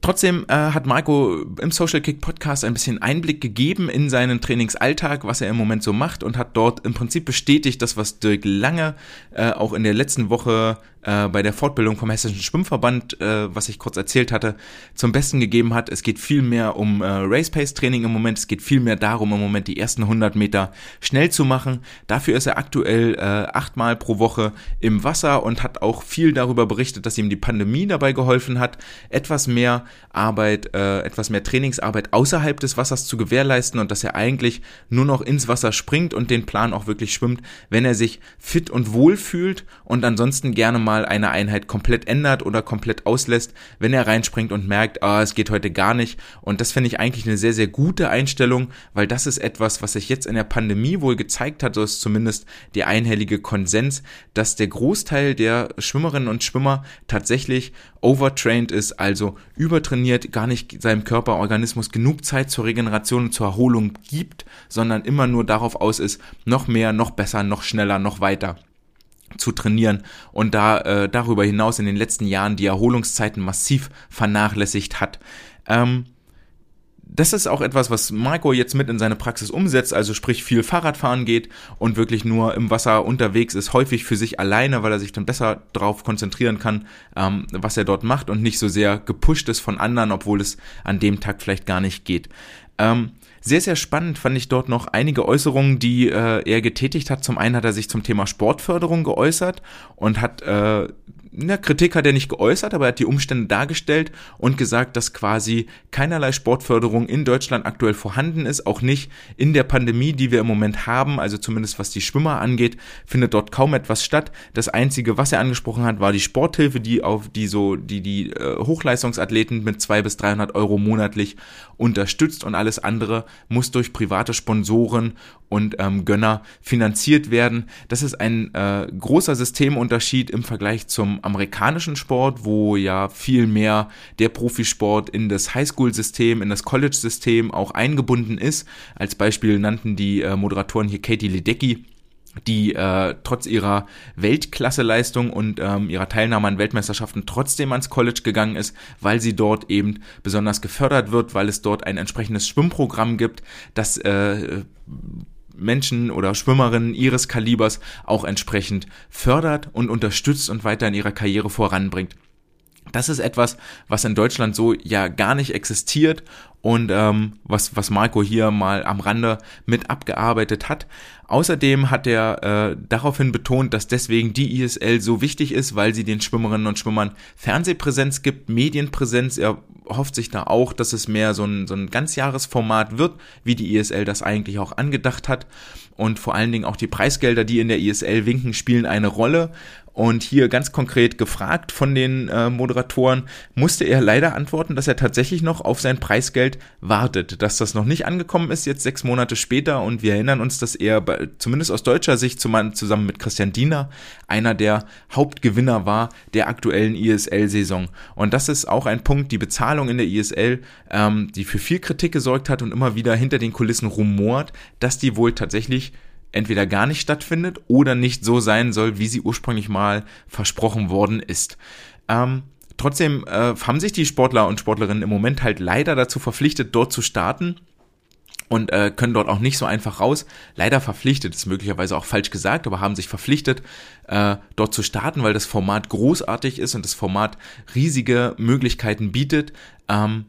Trotzdem äh, hat Marco im Social Kick Podcast ein bisschen Einblick gegeben in seinen Trainingsalltag, was er im Moment so macht und hat dort im Prinzip bestätigt, das was Dirk Lange äh, auch in der letzten Woche äh, bei der Fortbildung vom Hessischen Schwimmverband, äh, was ich kurz erzählt hatte, zum Besten gegeben hat. Es geht viel mehr um äh, Race Pace Training im Moment. Es geht viel mehr darum, im Moment die ersten 100 Meter schnell zu machen. Dafür ist er aktuell äh, achtmal pro Woche im Wasser und hat auch viel darüber berichtet, dass ihm die Pandemie dabei geholfen hat, etwas mehr Arbeit, äh, etwas mehr Trainingsarbeit außerhalb des Wassers zu gewährleisten und dass er eigentlich nur noch ins Wasser springt und den Plan auch wirklich schwimmt, wenn er sich fit und wohl fühlt und ansonsten gerne mal mal eine Einheit komplett ändert oder komplett auslässt, wenn er reinspringt und merkt, ah, es geht heute gar nicht. Und das finde ich eigentlich eine sehr, sehr gute Einstellung, weil das ist etwas, was sich jetzt in der Pandemie wohl gezeigt hat, so ist zumindest der einhellige Konsens, dass der Großteil der Schwimmerinnen und Schwimmer tatsächlich overtrained ist, also übertrainiert, gar nicht seinem Körperorganismus genug Zeit zur Regeneration und zur Erholung gibt, sondern immer nur darauf aus ist, noch mehr, noch besser, noch schneller, noch weiter zu trainieren und da äh, darüber hinaus in den letzten Jahren die Erholungszeiten massiv vernachlässigt hat. Ähm, das ist auch etwas, was Marco jetzt mit in seine Praxis umsetzt, also sprich viel Fahrradfahren geht und wirklich nur im Wasser unterwegs ist, häufig für sich alleine, weil er sich dann besser darauf konzentrieren kann, ähm, was er dort macht und nicht so sehr gepusht ist von anderen, obwohl es an dem Tag vielleicht gar nicht geht. Ähm, sehr, sehr spannend fand ich dort noch einige Äußerungen, die äh, er getätigt hat. Zum einen hat er sich zum Thema Sportförderung geäußert und hat äh, na, Kritik hat er nicht geäußert, aber er hat die Umstände dargestellt und gesagt, dass quasi keinerlei Sportförderung in Deutschland aktuell vorhanden ist, auch nicht in der Pandemie, die wir im Moment haben, also zumindest was die Schwimmer angeht, findet dort kaum etwas statt. Das einzige, was er angesprochen hat, war die Sporthilfe, die auf die so die die äh, Hochleistungsathleten mit zwei bis 300 Euro monatlich unterstützt und alles andere muss durch private Sponsoren und ähm, Gönner finanziert werden. Das ist ein äh, großer Systemunterschied im Vergleich zum amerikanischen Sport, wo ja viel mehr der Profisport in das Highschool-System, in das College-System auch eingebunden ist. Als Beispiel nannten die äh, Moderatoren hier Katie Ledecky die äh, trotz ihrer Weltklasseleistung und ähm, ihrer Teilnahme an Weltmeisterschaften trotzdem ans College gegangen ist, weil sie dort eben besonders gefördert wird, weil es dort ein entsprechendes Schwimmprogramm gibt, das äh, Menschen oder Schwimmerinnen ihres Kalibers auch entsprechend fördert und unterstützt und weiter in ihrer Karriere voranbringt. Das ist etwas, was in Deutschland so ja gar nicht existiert und ähm, was, was Marco hier mal am Rande mit abgearbeitet hat. Außerdem hat er äh, daraufhin betont, dass deswegen die ISL so wichtig ist, weil sie den Schwimmerinnen und Schwimmern Fernsehpräsenz gibt, Medienpräsenz. Er hofft sich da auch, dass es mehr so ein, so ein Ganzjahresformat wird, wie die ISL das eigentlich auch angedacht hat. Und vor allen Dingen auch die Preisgelder, die in der ISL winken, spielen eine Rolle. Und hier ganz konkret gefragt von den äh, Moderatoren, musste er leider antworten, dass er tatsächlich noch auf sein Preisgeld wartet, dass das noch nicht angekommen ist, jetzt sechs Monate später. Und wir erinnern uns, dass er bei, zumindest aus deutscher Sicht zusammen mit Christian Diener einer der Hauptgewinner war der aktuellen ISL-Saison. Und das ist auch ein Punkt, die Bezahlung in der ISL, ähm, die für viel Kritik gesorgt hat und immer wieder hinter den Kulissen rumort, dass die wohl tatsächlich entweder gar nicht stattfindet oder nicht so sein soll, wie sie ursprünglich mal versprochen worden ist. Ähm, trotzdem äh, haben sich die Sportler und Sportlerinnen im Moment halt leider dazu verpflichtet, dort zu starten und äh, können dort auch nicht so einfach raus. Leider verpflichtet, ist möglicherweise auch falsch gesagt, aber haben sich verpflichtet, äh, dort zu starten, weil das Format großartig ist und das Format riesige Möglichkeiten bietet. Ähm,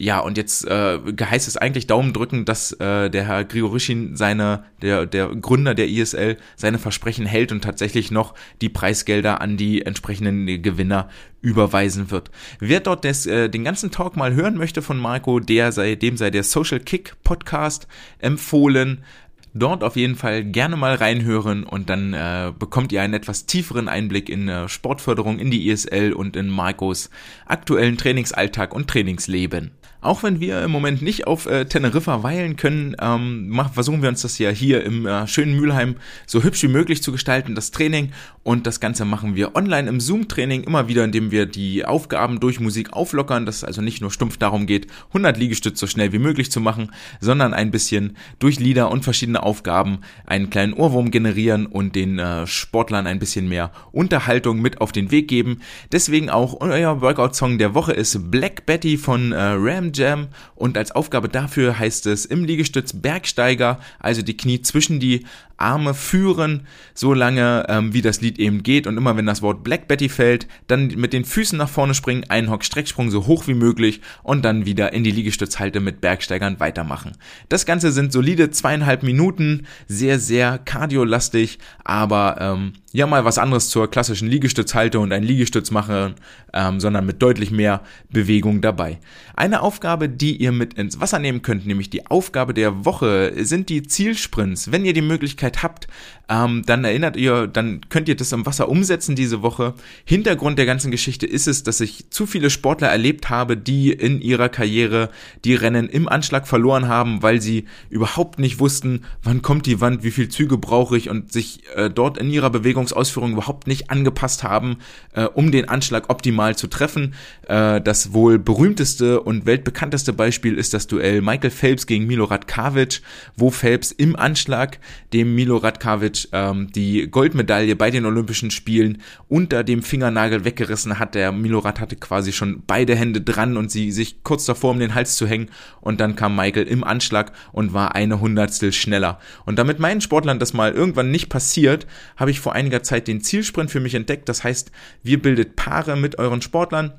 ja, und jetzt äh, heißt es eigentlich Daumen drücken, dass äh, der Herr Grigorischin seine, der, der Gründer der ISL, seine Versprechen hält und tatsächlich noch die Preisgelder an die entsprechenden Gewinner überweisen wird. Wer dort des, äh, den ganzen Talk mal hören möchte von Marco, der sei, dem sei der Social Kick Podcast empfohlen. Dort auf jeden Fall gerne mal reinhören und dann äh, bekommt ihr einen etwas tieferen Einblick in äh, Sportförderung, in die ISL und in Marcos aktuellen Trainingsalltag und Trainingsleben. Auch wenn wir im Moment nicht auf äh, Teneriffa weilen können, ähm, mach, versuchen wir uns das ja hier im äh, schönen Mülheim so hübsch wie möglich zu gestalten, das Training. Und das Ganze machen wir online im Zoom-Training, immer wieder, indem wir die Aufgaben durch Musik auflockern, dass es also nicht nur stumpf darum geht, 100 Liegestütze so schnell wie möglich zu machen, sondern ein bisschen durch Lieder und verschiedene Aufgaben einen kleinen Ohrwurm generieren und den äh, Sportlern ein bisschen mehr Unterhaltung mit auf den Weg geben. Deswegen auch euer Workout-Song der Woche ist Black Betty von äh, Ram Jam. Und als Aufgabe dafür heißt es im Liegestütz Bergsteiger, also die Knie zwischen die Arme führen, so lange ähm, wie das Lied eben geht und immer wenn das Wort Black Betty fällt, dann mit den Füßen nach vorne springen, einen Hock-Strecksprung so hoch wie möglich und dann wieder in die Liegestützhalte mit Bergsteigern weitermachen. Das Ganze sind solide zweieinhalb Minuten, sehr, sehr kardiolastig, aber ähm, ja mal was anderes zur klassischen Liegestützhalte und ein Liegestütz machen, ähm, sondern mit deutlich mehr Bewegung dabei. Eine Aufgabe, die ihr mit ins Wasser nehmen könnt, nämlich die Aufgabe der Woche, sind die Zielsprints. Wenn ihr die Möglichkeit habt, ähm, dann erinnert ihr, dann könnt ihr das im Wasser umsetzen diese Woche. Hintergrund der ganzen Geschichte ist es, dass ich zu viele Sportler erlebt habe, die in ihrer Karriere die Rennen im Anschlag verloren haben, weil sie überhaupt nicht wussten, wann kommt die Wand, wie viel Züge brauche ich und sich äh, dort in ihrer Bewegungsausführung überhaupt nicht angepasst haben, äh, um den Anschlag optimal zu treffen. Äh, das wohl berühmteste und weltbekannteste Beispiel ist das Duell Michael Phelps gegen Milorad Kavic, wo Phelps im Anschlag dem Milorad Kavic ähm, die Goldmedaille bei den Olympischen Spielen unter dem Fingernagel weggerissen hat. Der Milorad hatte quasi schon beide Hände dran und sie sich kurz davor um den Hals zu hängen und dann kam Michael im Anschlag und war eine Hundertstel schneller. Und damit meinen Sportlern das mal irgendwann nicht passiert, habe ich vor einiger Zeit den Zielsprint für mich entdeckt. Das heißt, wir bildet Paare mit euren Sportlern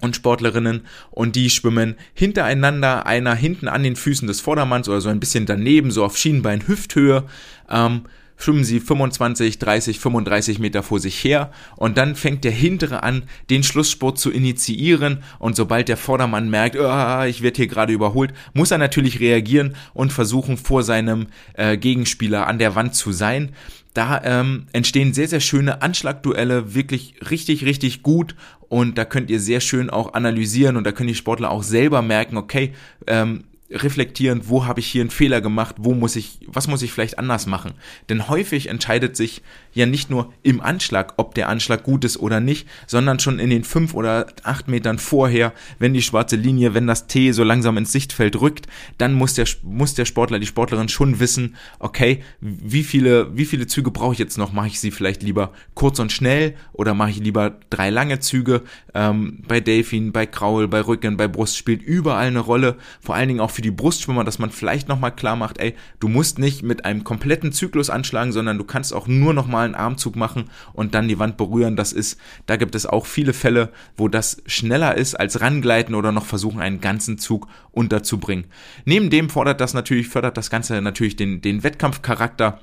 und Sportlerinnen und die schwimmen hintereinander, einer hinten an den Füßen des Vordermanns oder so ein bisschen daneben, so auf Schienenbein Hüfthöhe. Ähm, schwimmen sie 25, 30, 35 Meter vor sich her und dann fängt der hintere an, den Schlusssport zu initiieren und sobald der Vordermann merkt, oh, ich werde hier gerade überholt, muss er natürlich reagieren und versuchen vor seinem äh, Gegenspieler an der Wand zu sein. Da ähm, entstehen sehr, sehr schöne Anschlagduelle, wirklich richtig, richtig gut und da könnt ihr sehr schön auch analysieren und da können die Sportler auch selber merken, okay, ähm, reflektierend, wo habe ich hier einen Fehler gemacht, wo muss ich, was muss ich vielleicht anders machen? Denn häufig entscheidet sich ja nicht nur im Anschlag, ob der Anschlag gut ist oder nicht, sondern schon in den fünf oder acht Metern vorher, wenn die schwarze Linie, wenn das T so langsam ins Sichtfeld rückt, dann muss der, muss der Sportler, die Sportlerin schon wissen, okay, wie viele, wie viele Züge brauche ich jetzt noch? Mache ich sie vielleicht lieber kurz und schnell oder mache ich lieber drei lange Züge? Ähm, bei Delfin, bei Kraul, bei Rücken, bei Brust spielt überall eine Rolle, vor allen Dingen auch für die Brustschwimmer, dass man vielleicht nochmal klar macht, ey, du musst nicht mit einem kompletten Zyklus anschlagen, sondern du kannst auch nur nochmal einen Armzug machen und dann die Wand berühren. Das ist, da gibt es auch viele Fälle, wo das schneller ist als rangleiten oder noch versuchen, einen ganzen Zug unterzubringen. Neben dem fordert das natürlich, fördert das Ganze natürlich den, den Wettkampfcharakter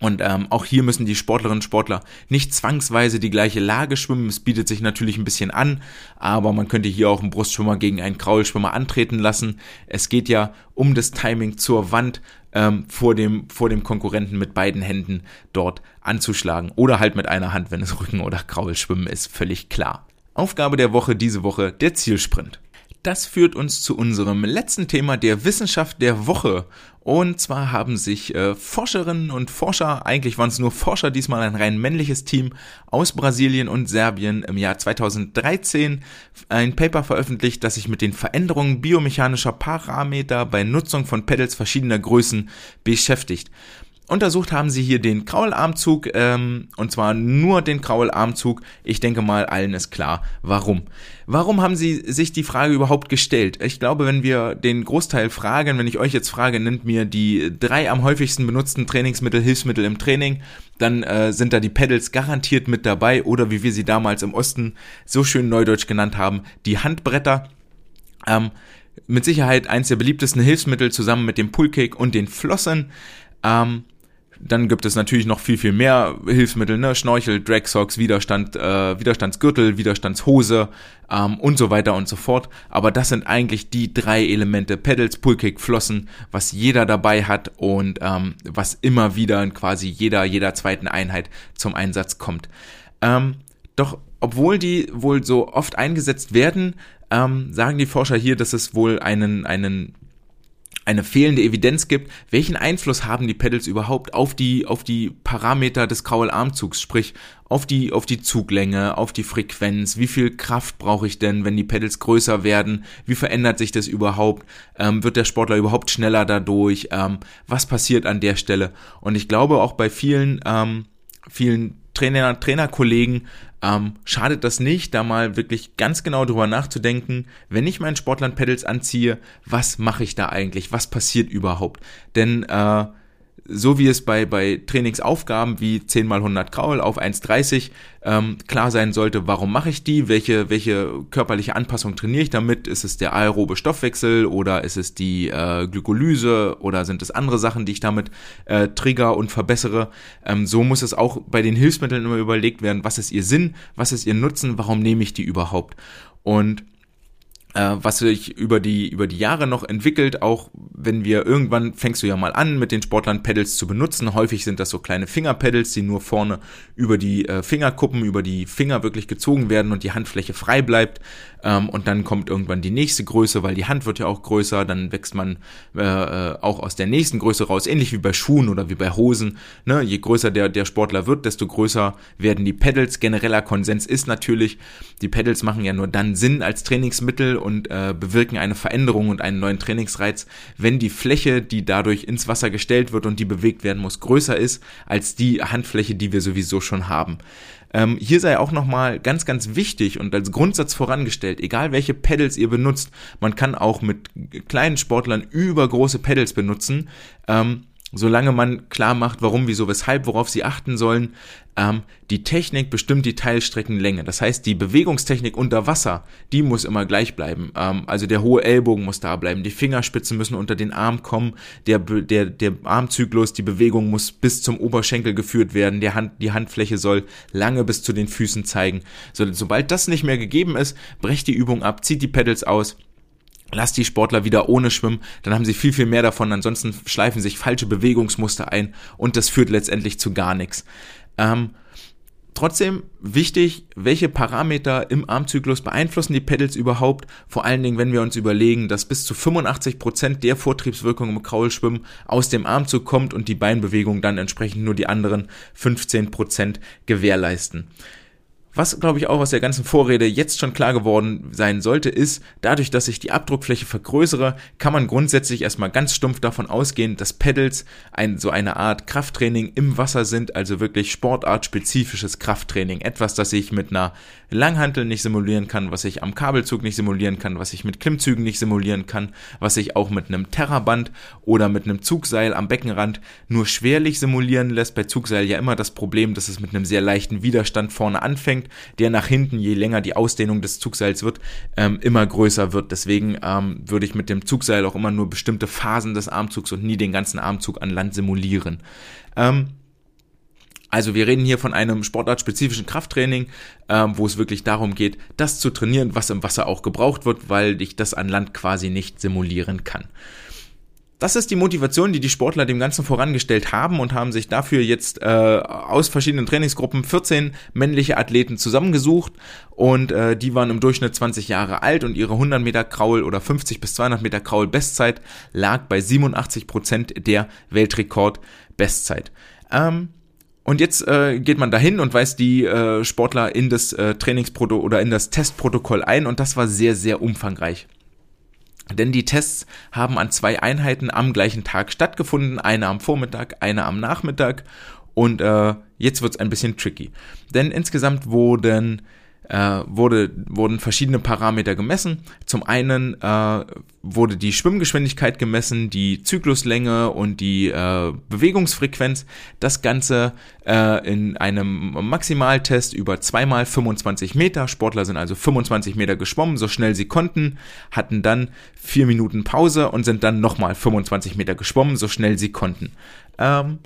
und ähm, auch hier müssen die Sportlerinnen und Sportler nicht zwangsweise die gleiche Lage schwimmen. Es bietet sich natürlich ein bisschen an, aber man könnte hier auch einen Brustschwimmer gegen einen Kraulschwimmer antreten lassen. Es geht ja um das Timing zur Wand ähm, vor, dem, vor dem Konkurrenten mit beiden Händen dort anzuschlagen. Oder halt mit einer Hand, wenn es Rücken- oder Kraulschwimmen ist, völlig klar. Aufgabe der Woche diese Woche der Zielsprint. Das führt uns zu unserem letzten Thema der Wissenschaft der Woche. Und zwar haben sich äh, Forscherinnen und Forscher, eigentlich waren es nur Forscher, diesmal ein rein männliches Team aus Brasilien und Serbien im Jahr 2013 ein Paper veröffentlicht, das sich mit den Veränderungen biomechanischer Parameter bei Nutzung von Pedals verschiedener Größen beschäftigt. Untersucht haben sie hier den Kraularmzug, ähm, und zwar nur den Kraularmzug. Ich denke mal, allen ist klar, warum. Warum haben sie sich die Frage überhaupt gestellt? Ich glaube, wenn wir den Großteil fragen, wenn ich euch jetzt frage, nennt mir die drei am häufigsten benutzten Trainingsmittel, Hilfsmittel im Training, dann äh, sind da die Pedals garantiert mit dabei oder wie wir sie damals im Osten so schön neudeutsch genannt haben, die Handbretter. Ähm, mit Sicherheit eins der beliebtesten Hilfsmittel zusammen mit dem Pullkick und den Flossen. Ähm, dann gibt es natürlich noch viel, viel mehr Hilfsmittel, ne? Schnorchel, Dragsocks, Widerstand, äh, Widerstandsgürtel, Widerstandshose ähm, und so weiter und so fort. Aber das sind eigentlich die drei Elemente, Pedals, Pullkick, Flossen, was jeder dabei hat und ähm, was immer wieder in quasi jeder, jeder zweiten Einheit zum Einsatz kommt. Ähm, doch obwohl die wohl so oft eingesetzt werden, ähm, sagen die Forscher hier, dass es wohl einen, einen eine fehlende Evidenz gibt, welchen Einfluss haben die Pedals überhaupt auf die, auf die Parameter des Kraularmzugs, sprich auf die, auf die Zuglänge, auf die Frequenz, wie viel Kraft brauche ich denn, wenn die Pedals größer werden, wie verändert sich das überhaupt, ähm, wird der Sportler überhaupt schneller dadurch, ähm, was passiert an der Stelle? Und ich glaube auch bei vielen, ähm, vielen Trainer, Trainerkollegen ähm, schadet das nicht, da mal wirklich ganz genau drüber nachzudenken, wenn ich meinen Sportlern Pedals anziehe, was mache ich da eigentlich, was passiert überhaupt? Denn äh, so wie es bei, bei Trainingsaufgaben wie 10 mal 100 Kraul auf 1,30 ähm, klar sein sollte, warum mache ich die, welche, welche körperliche Anpassung trainiere ich damit, ist es der aerobe Stoffwechsel oder ist es die äh, Glykolyse oder sind es andere Sachen, die ich damit äh, trigger und verbessere. Ähm, so muss es auch bei den Hilfsmitteln immer überlegt werden, was ist ihr Sinn, was ist ihr Nutzen, warum nehme ich die überhaupt. Und was sich über die, über die Jahre noch entwickelt, auch wenn wir irgendwann fängst du ja mal an, mit den Sportlern Pedals zu benutzen. Häufig sind das so kleine Fingerpedals, die nur vorne über die äh, Fingerkuppen, über die Finger wirklich gezogen werden und die Handfläche frei bleibt. Ähm, und dann kommt irgendwann die nächste Größe, weil die Hand wird ja auch größer, dann wächst man äh, äh, auch aus der nächsten Größe raus, ähnlich wie bei Schuhen oder wie bei Hosen. Ne? Je größer der, der Sportler wird, desto größer werden die Pedals. Genereller Konsens ist natürlich, die Pedals machen ja nur dann Sinn als Trainingsmittel und äh, bewirken eine Veränderung und einen neuen Trainingsreiz, wenn die Fläche, die dadurch ins Wasser gestellt wird und die bewegt werden muss, größer ist als die Handfläche, die wir sowieso schon haben. Ähm, hier sei auch nochmal ganz, ganz wichtig und als Grundsatz vorangestellt, egal welche Pedals ihr benutzt, man kann auch mit kleinen Sportlern übergroße Pedals benutzen. Ähm, solange man klar macht, warum, wieso, weshalb, worauf sie achten sollen. Ähm, die Technik bestimmt die Teilstreckenlänge. Das heißt, die Bewegungstechnik unter Wasser, die muss immer gleich bleiben. Ähm, also der hohe Ellbogen muss da bleiben, die Fingerspitzen müssen unter den Arm kommen, der, der, der Armzyklus, die Bewegung muss bis zum Oberschenkel geführt werden, der Hand, die Handfläche soll lange bis zu den Füßen zeigen. So, sobald das nicht mehr gegeben ist, brecht die Übung ab, zieht die Pedals aus Lass die Sportler wieder ohne schwimmen, dann haben sie viel, viel mehr davon. Ansonsten schleifen sich falsche Bewegungsmuster ein und das führt letztendlich zu gar nichts. Ähm, trotzdem wichtig, welche Parameter im Armzyklus beeinflussen die Pedals überhaupt? Vor allen Dingen, wenn wir uns überlegen, dass bis zu 85 Prozent der Vortriebswirkung im Kraulschwimmen aus dem Armzug kommt und die Beinbewegung dann entsprechend nur die anderen 15 Prozent gewährleisten. Was, glaube ich, auch aus der ganzen Vorrede jetzt schon klar geworden sein sollte, ist, dadurch, dass ich die Abdruckfläche vergrößere, kann man grundsätzlich erstmal ganz stumpf davon ausgehen, dass Pedals ein, so eine Art Krafttraining im Wasser sind, also wirklich sportartspezifisches Krafttraining. Etwas, das ich mit einer Langhantel nicht simulieren kann, was ich am Kabelzug nicht simulieren kann, was ich mit Klimmzügen nicht simulieren kann, was ich auch mit einem Terraband oder mit einem Zugseil am Beckenrand nur schwerlich simulieren lässt. Bei Zugseil ja immer das Problem, dass es mit einem sehr leichten Widerstand vorne anfängt, der nach hinten, je länger die Ausdehnung des Zugseils wird, ähm, immer größer wird. Deswegen ähm, würde ich mit dem Zugseil auch immer nur bestimmte Phasen des Armzugs und nie den ganzen Armzug an Land simulieren. Ähm, also wir reden hier von einem sportartspezifischen Krafttraining, ähm, wo es wirklich darum geht, das zu trainieren, was im Wasser auch gebraucht wird, weil ich das an Land quasi nicht simulieren kann. Das ist die Motivation, die die Sportler dem Ganzen vorangestellt haben und haben sich dafür jetzt äh, aus verschiedenen Trainingsgruppen 14 männliche Athleten zusammengesucht und äh, die waren im Durchschnitt 20 Jahre alt und ihre 100 Meter Kraul oder 50 bis 200 Meter Kraul Bestzeit lag bei 87 Prozent der Weltrekord Bestzeit. Ähm, und jetzt äh, geht man dahin und weist die äh, Sportler in das äh, Trainingsprotokoll oder in das Testprotokoll ein und das war sehr, sehr umfangreich. Denn die Tests haben an zwei Einheiten am gleichen Tag stattgefunden, eine am Vormittag, eine am Nachmittag und äh, jetzt wird's ein bisschen tricky. Denn insgesamt wurden äh, wurde, wurden verschiedene Parameter gemessen. Zum einen äh, wurde die Schwimmgeschwindigkeit gemessen, die Zykluslänge und die äh, Bewegungsfrequenz. Das Ganze äh, in einem Maximaltest über zweimal 25 Meter. Sportler sind also 25 Meter geschwommen, so schnell sie konnten, hatten dann vier Minuten Pause und sind dann nochmal 25 Meter geschwommen, so schnell sie konnten. Ähm,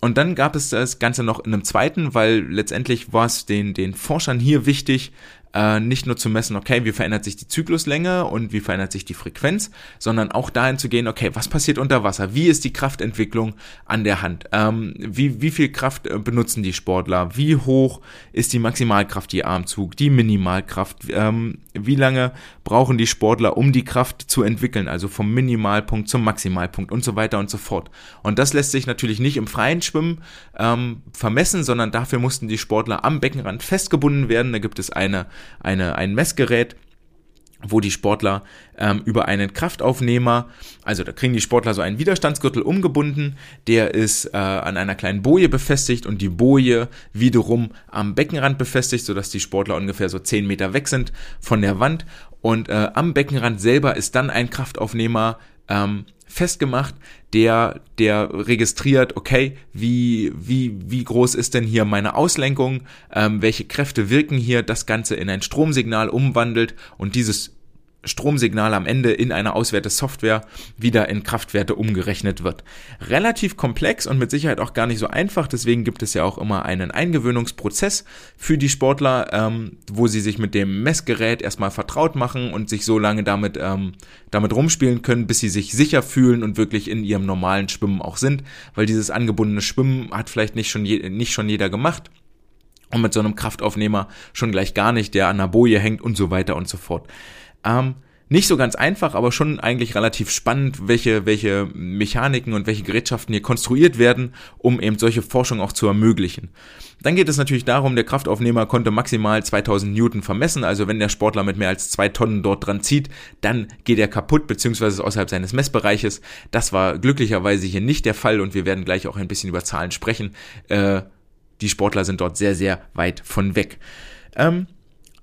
und dann gab es das Ganze noch in einem zweiten, weil letztendlich war es den, den Forschern hier wichtig, äh, nicht nur zu messen, okay, wie verändert sich die Zykluslänge und wie verändert sich die Frequenz, sondern auch dahin zu gehen, okay, was passiert unter Wasser? Wie ist die Kraftentwicklung an der Hand? Ähm, wie, wie viel Kraft äh, benutzen die Sportler? Wie hoch ist die Maximalkraft je Armzug, die Minimalkraft? Ähm, wie lange brauchen die Sportler, um die Kraft zu entwickeln, also vom Minimalpunkt zum Maximalpunkt und so weiter und so fort. Und das lässt sich natürlich nicht im freien Schwimmen ähm, vermessen, sondern dafür mussten die Sportler am Beckenrand festgebunden werden. Da gibt es eine eine, ein Messgerät, wo die Sportler ähm, über einen Kraftaufnehmer, also da kriegen die Sportler so einen Widerstandsgürtel umgebunden, der ist äh, an einer kleinen Boje befestigt und die Boje wiederum am Beckenrand befestigt, sodass die Sportler ungefähr so 10 Meter weg sind von der Wand. Und äh, am Beckenrand selber ist dann ein Kraftaufnehmer ähm, festgemacht, der, der registriert, okay, wie, wie, wie groß ist denn hier meine Auslenkung, ähm, welche Kräfte wirken hier, das Ganze in ein Stromsignal umwandelt und dieses Stromsignal am Ende in einer Auswertesoftware wieder in Kraftwerte umgerechnet wird. Relativ komplex und mit Sicherheit auch gar nicht so einfach, deswegen gibt es ja auch immer einen Eingewöhnungsprozess für die Sportler, ähm, wo sie sich mit dem Messgerät erstmal vertraut machen und sich so lange damit, ähm, damit rumspielen können, bis sie sich sicher fühlen und wirklich in ihrem normalen Schwimmen auch sind, weil dieses angebundene Schwimmen hat vielleicht nicht schon, je, nicht schon jeder gemacht und mit so einem Kraftaufnehmer schon gleich gar nicht, der an der Boje hängt und so weiter und so fort. Ähm, nicht so ganz einfach, aber schon eigentlich relativ spannend, welche, welche Mechaniken und welche Gerätschaften hier konstruiert werden, um eben solche Forschung auch zu ermöglichen. Dann geht es natürlich darum, der Kraftaufnehmer konnte maximal 2000 Newton vermessen, also wenn der Sportler mit mehr als zwei Tonnen dort dran zieht, dann geht er kaputt, beziehungsweise außerhalb seines Messbereiches. Das war glücklicherweise hier nicht der Fall und wir werden gleich auch ein bisschen über Zahlen sprechen. Äh, die Sportler sind dort sehr, sehr weit von weg. Ähm,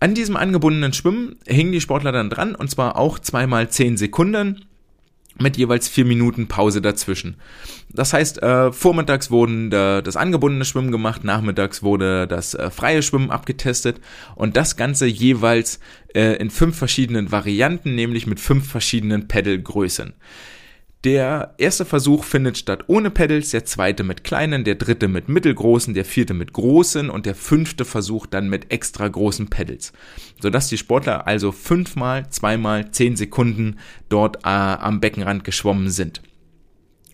an diesem angebundenen Schwimmen hingen die Sportler dann dran und zwar auch zweimal zehn Sekunden mit jeweils vier Minuten Pause dazwischen. Das heißt, äh, vormittags wurden äh, das angebundene Schwimmen gemacht, nachmittags wurde das äh, freie Schwimmen abgetestet und das Ganze jeweils äh, in fünf verschiedenen Varianten, nämlich mit fünf verschiedenen Pedalgrößen. Der erste Versuch findet statt ohne Pedals, der zweite mit kleinen, der dritte mit mittelgroßen, der vierte mit großen und der fünfte Versuch dann mit extra großen Pedals. Sodass die Sportler also fünfmal, zweimal, zehn Sekunden dort äh, am Beckenrand geschwommen sind.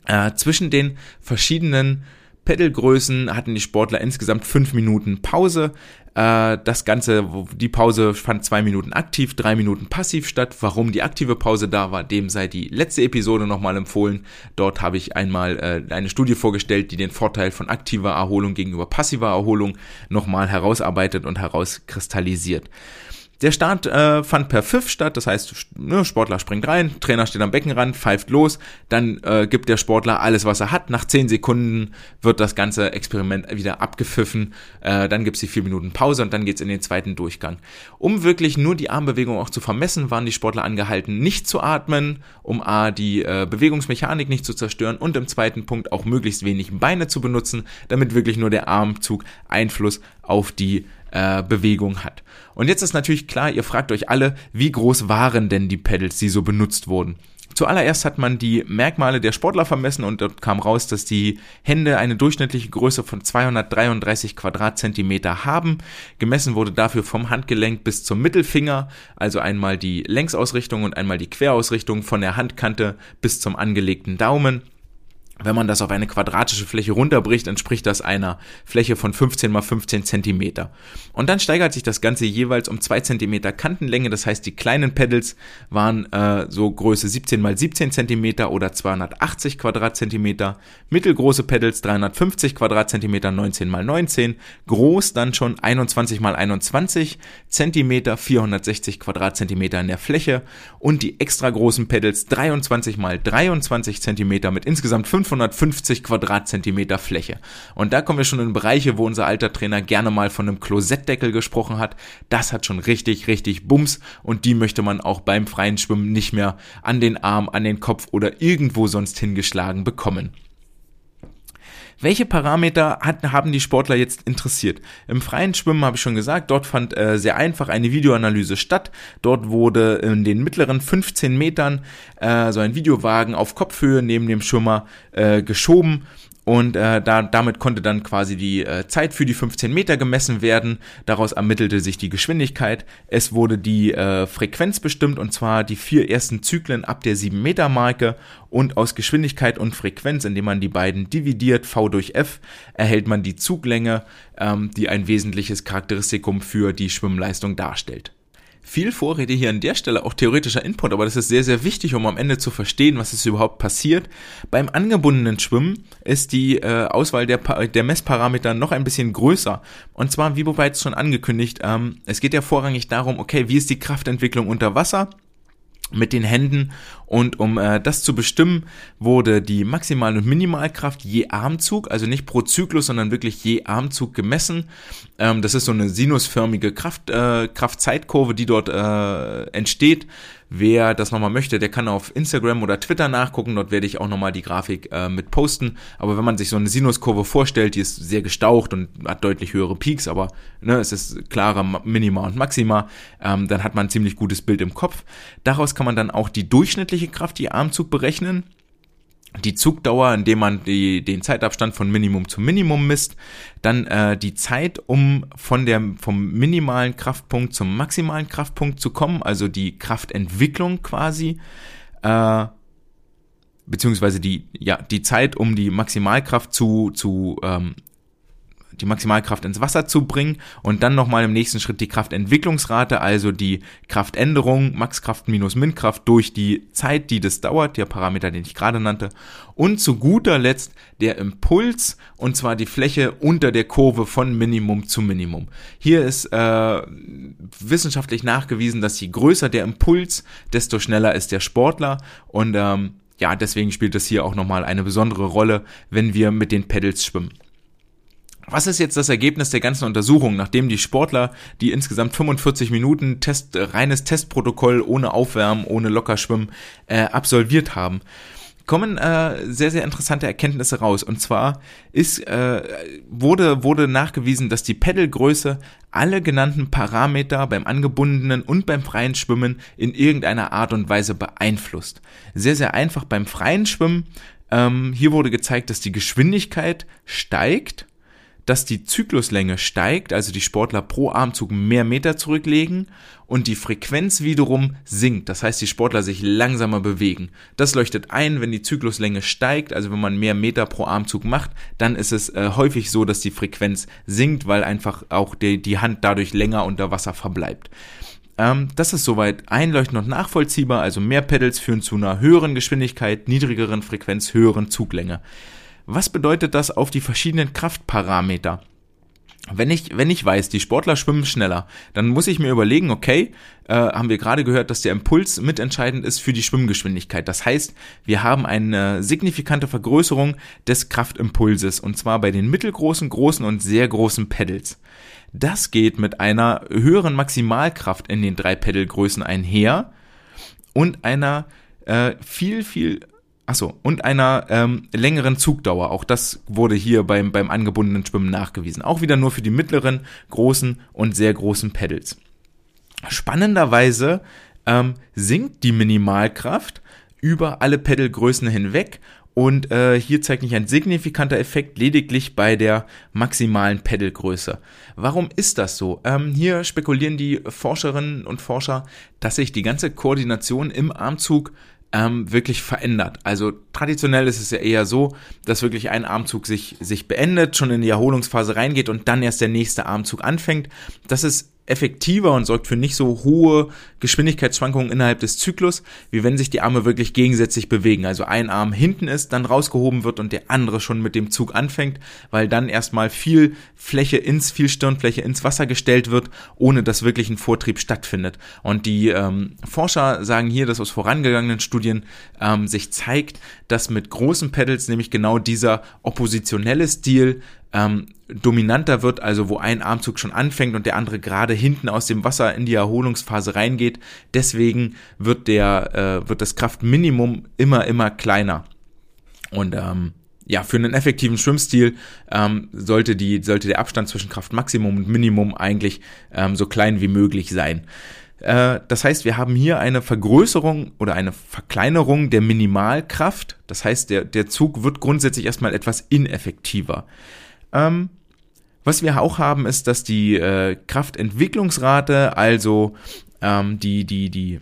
Äh, zwischen den verschiedenen Pedalgrößen hatten die Sportler insgesamt fünf Minuten Pause. Äh, das Ganze, die Pause fand zwei Minuten aktiv, drei Minuten passiv statt. Warum die aktive Pause da war, dem sei die letzte Episode nochmal empfohlen. Dort habe ich einmal äh, eine Studie vorgestellt, die den Vorteil von aktiver Erholung gegenüber passiver Erholung nochmal herausarbeitet und herauskristallisiert. Der Start äh, fand per Pfiff statt, das heißt, ne, Sportler springt rein, Trainer steht am Beckenrand, pfeift los, dann äh, gibt der Sportler alles, was er hat. Nach 10 Sekunden wird das ganze Experiment wieder abgepfiffen, äh, dann gibt's die 4 Minuten Pause und dann geht's in den zweiten Durchgang. Um wirklich nur die Armbewegung auch zu vermessen, waren die Sportler angehalten, nicht zu atmen, um A, die äh, Bewegungsmechanik nicht zu zerstören und im zweiten Punkt auch möglichst wenig Beine zu benutzen, damit wirklich nur der Armzug Einfluss auf die äh, Bewegung hat. Und jetzt ist natürlich klar, ihr fragt euch alle, wie groß waren denn die Pedals, die so benutzt wurden? Zuallererst hat man die Merkmale der Sportler vermessen und dort kam raus, dass die Hände eine durchschnittliche Größe von 233 Quadratzentimeter haben. Gemessen wurde dafür vom Handgelenk bis zum Mittelfinger, also einmal die Längsausrichtung und einmal die Querausrichtung von der Handkante bis zum angelegten Daumen. Wenn man das auf eine quadratische Fläche runterbricht, entspricht das einer Fläche von 15 mal 15 Zentimeter. Und dann steigert sich das Ganze jeweils um 2 Zentimeter Kantenlänge. Das heißt, die kleinen Pedals waren äh, so Größe 17 mal 17 Zentimeter oder 280 Quadratzentimeter. Mittelgroße Pedals 350 Quadratzentimeter, 19 mal 19. Groß dann schon 21 mal 21 Zentimeter, 460 Quadratzentimeter in der Fläche. Und die extra großen Pedals 23 mal 23 Zentimeter mit insgesamt 5 550 Quadratzentimeter Fläche. Und da kommen wir schon in Bereiche, wo unser alter Trainer gerne mal von einem Klosettdeckel gesprochen hat. Das hat schon richtig, richtig Bums und die möchte man auch beim freien Schwimmen nicht mehr an den Arm, an den Kopf oder irgendwo sonst hingeschlagen bekommen. Welche Parameter hat, haben die Sportler jetzt interessiert? Im freien Schwimmen habe ich schon gesagt, dort fand äh, sehr einfach eine Videoanalyse statt. Dort wurde in den mittleren 15 Metern äh, so ein Videowagen auf Kopfhöhe neben dem Schwimmer äh, geschoben und äh, da, damit konnte dann quasi die äh, Zeit für die 15 Meter gemessen werden. Daraus ermittelte sich die Geschwindigkeit. Es wurde die äh, Frequenz bestimmt und zwar die vier ersten Zyklen ab der 7 Meter Marke. Und aus Geschwindigkeit und Frequenz, indem man die beiden dividiert, V durch F, erhält man die Zuglänge, ähm, die ein wesentliches Charakteristikum für die Schwimmleistung darstellt viel Vorrede hier an der Stelle, auch theoretischer Input, aber das ist sehr, sehr wichtig, um am Ende zu verstehen, was ist überhaupt passiert. Beim angebundenen Schwimmen ist die äh, Auswahl der, der Messparameter noch ein bisschen größer. Und zwar, wie bereits schon angekündigt, ähm, es geht ja vorrangig darum, okay, wie ist die Kraftentwicklung unter Wasser? Mit den Händen und um äh, das zu bestimmen, wurde die Maximal- und Minimalkraft je Armzug, also nicht pro Zyklus, sondern wirklich je Armzug gemessen. Ähm, das ist so eine sinusförmige Kraft, äh, Kraftzeitkurve, die dort äh, entsteht. Wer das nochmal möchte, der kann auf Instagram oder Twitter nachgucken. Dort werde ich auch nochmal die Grafik äh, mit posten. Aber wenn man sich so eine Sinuskurve vorstellt, die ist sehr gestaucht und hat deutlich höhere Peaks, aber ne, es ist klarer Minima und Maxima, ähm, dann hat man ein ziemlich gutes Bild im Kopf. Daraus kann man dann auch die durchschnittliche Kraft je Armzug berechnen die Zugdauer, indem man die, den Zeitabstand von Minimum zu Minimum misst, dann äh, die Zeit, um von der vom minimalen Kraftpunkt zum maximalen Kraftpunkt zu kommen, also die Kraftentwicklung quasi, äh, beziehungsweise die ja die Zeit, um die Maximalkraft zu zu ähm, die Maximalkraft ins Wasser zu bringen und dann nochmal im nächsten Schritt die Kraftentwicklungsrate, also die Kraftänderung, Maxkraft minus Minkraft durch die Zeit, die das dauert, der Parameter, den ich gerade nannte. Und zu guter Letzt der Impuls, und zwar die Fläche unter der Kurve von Minimum zu Minimum. Hier ist äh, wissenschaftlich nachgewiesen, dass je größer der Impuls, desto schneller ist der Sportler und ähm, ja, deswegen spielt das hier auch nochmal eine besondere Rolle, wenn wir mit den Pedals schwimmen. Was ist jetzt das Ergebnis der ganzen Untersuchung, nachdem die Sportler, die insgesamt 45 Minuten Test, reines Testprotokoll ohne Aufwärmen, ohne Lockerschwimmen äh, absolviert haben? kommen äh, sehr, sehr interessante Erkenntnisse raus. Und zwar ist, äh, wurde, wurde nachgewiesen, dass die Pedalgröße alle genannten Parameter beim angebundenen und beim freien Schwimmen in irgendeiner Art und Weise beeinflusst. Sehr, sehr einfach beim freien Schwimmen. Ähm, hier wurde gezeigt, dass die Geschwindigkeit steigt dass die Zykluslänge steigt, also die Sportler pro Armzug mehr Meter zurücklegen und die Frequenz wiederum sinkt. Das heißt, die Sportler sich langsamer bewegen. Das leuchtet ein, wenn die Zykluslänge steigt, also wenn man mehr Meter pro Armzug macht, dann ist es äh, häufig so, dass die Frequenz sinkt, weil einfach auch die, die Hand dadurch länger unter Wasser verbleibt. Ähm, das ist soweit einleuchtend und nachvollziehbar, also mehr Pedals führen zu einer höheren Geschwindigkeit, niedrigeren Frequenz, höheren Zuglänge. Was bedeutet das auf die verschiedenen Kraftparameter? Wenn ich, wenn ich weiß, die Sportler schwimmen schneller, dann muss ich mir überlegen, okay, äh, haben wir gerade gehört, dass der Impuls mitentscheidend ist für die Schwimmgeschwindigkeit. Das heißt, wir haben eine signifikante Vergrößerung des Kraftimpulses und zwar bei den mittelgroßen, großen und sehr großen Pedals. Das geht mit einer höheren Maximalkraft in den drei Pedalgrößen einher und einer äh, viel, viel Achso, und einer ähm, längeren Zugdauer. Auch das wurde hier beim, beim angebundenen Schwimmen nachgewiesen. Auch wieder nur für die mittleren, großen und sehr großen Pedals. Spannenderweise ähm, sinkt die Minimalkraft über alle Pedalgrößen hinweg und äh, hier zeigt nicht ein signifikanter Effekt, lediglich bei der maximalen Pedalgröße. Warum ist das so? Ähm, hier spekulieren die Forscherinnen und Forscher, dass sich die ganze Koordination im Armzug ähm, wirklich verändert. Also traditionell ist es ja eher so, dass wirklich ein Armzug sich, sich beendet, schon in die Erholungsphase reingeht und dann erst der nächste Armzug anfängt. Das ist effektiver und sorgt für nicht so hohe Geschwindigkeitsschwankungen innerhalb des Zyklus, wie wenn sich die Arme wirklich gegensätzlich bewegen. Also ein Arm hinten ist, dann rausgehoben wird und der andere schon mit dem Zug anfängt, weil dann erstmal viel Fläche ins, viel Stirnfläche ins Wasser gestellt wird, ohne dass wirklich ein Vortrieb stattfindet. Und die ähm, Forscher sagen hier, dass aus vorangegangenen Studien ähm, sich zeigt, dass mit großen Pedals nämlich genau dieser oppositionelle Stil ähm, dominanter wird, also wo ein Armzug schon anfängt und der andere gerade hinten aus dem Wasser in die Erholungsphase reingeht. Deswegen wird der äh, wird das Kraftminimum immer immer kleiner und ähm, ja, für einen effektiven Schwimmstil ähm, sollte, die, sollte der Abstand zwischen Kraftmaximum und Minimum eigentlich ähm, so klein wie möglich sein. Äh, das heißt, wir haben hier eine Vergrößerung oder eine Verkleinerung der Minimalkraft. Das heißt, der, der Zug wird grundsätzlich erstmal etwas ineffektiver. Ähm, was wir auch haben, ist, dass die äh, Kraftentwicklungsrate, also ähm, die, die, die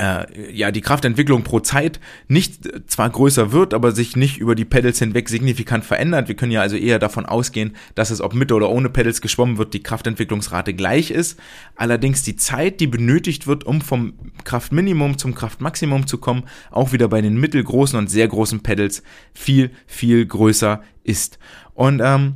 äh, ja, die Kraftentwicklung pro Zeit nicht äh, zwar größer wird, aber sich nicht über die Pedals hinweg signifikant verändert. Wir können ja also eher davon ausgehen, dass es ob mit oder ohne Pedals geschwommen wird, die Kraftentwicklungsrate gleich ist. Allerdings die Zeit, die benötigt wird, um vom Kraftminimum zum Kraftmaximum zu kommen, auch wieder bei den mittelgroßen und sehr großen Pedals viel, viel größer ist. Und ähm,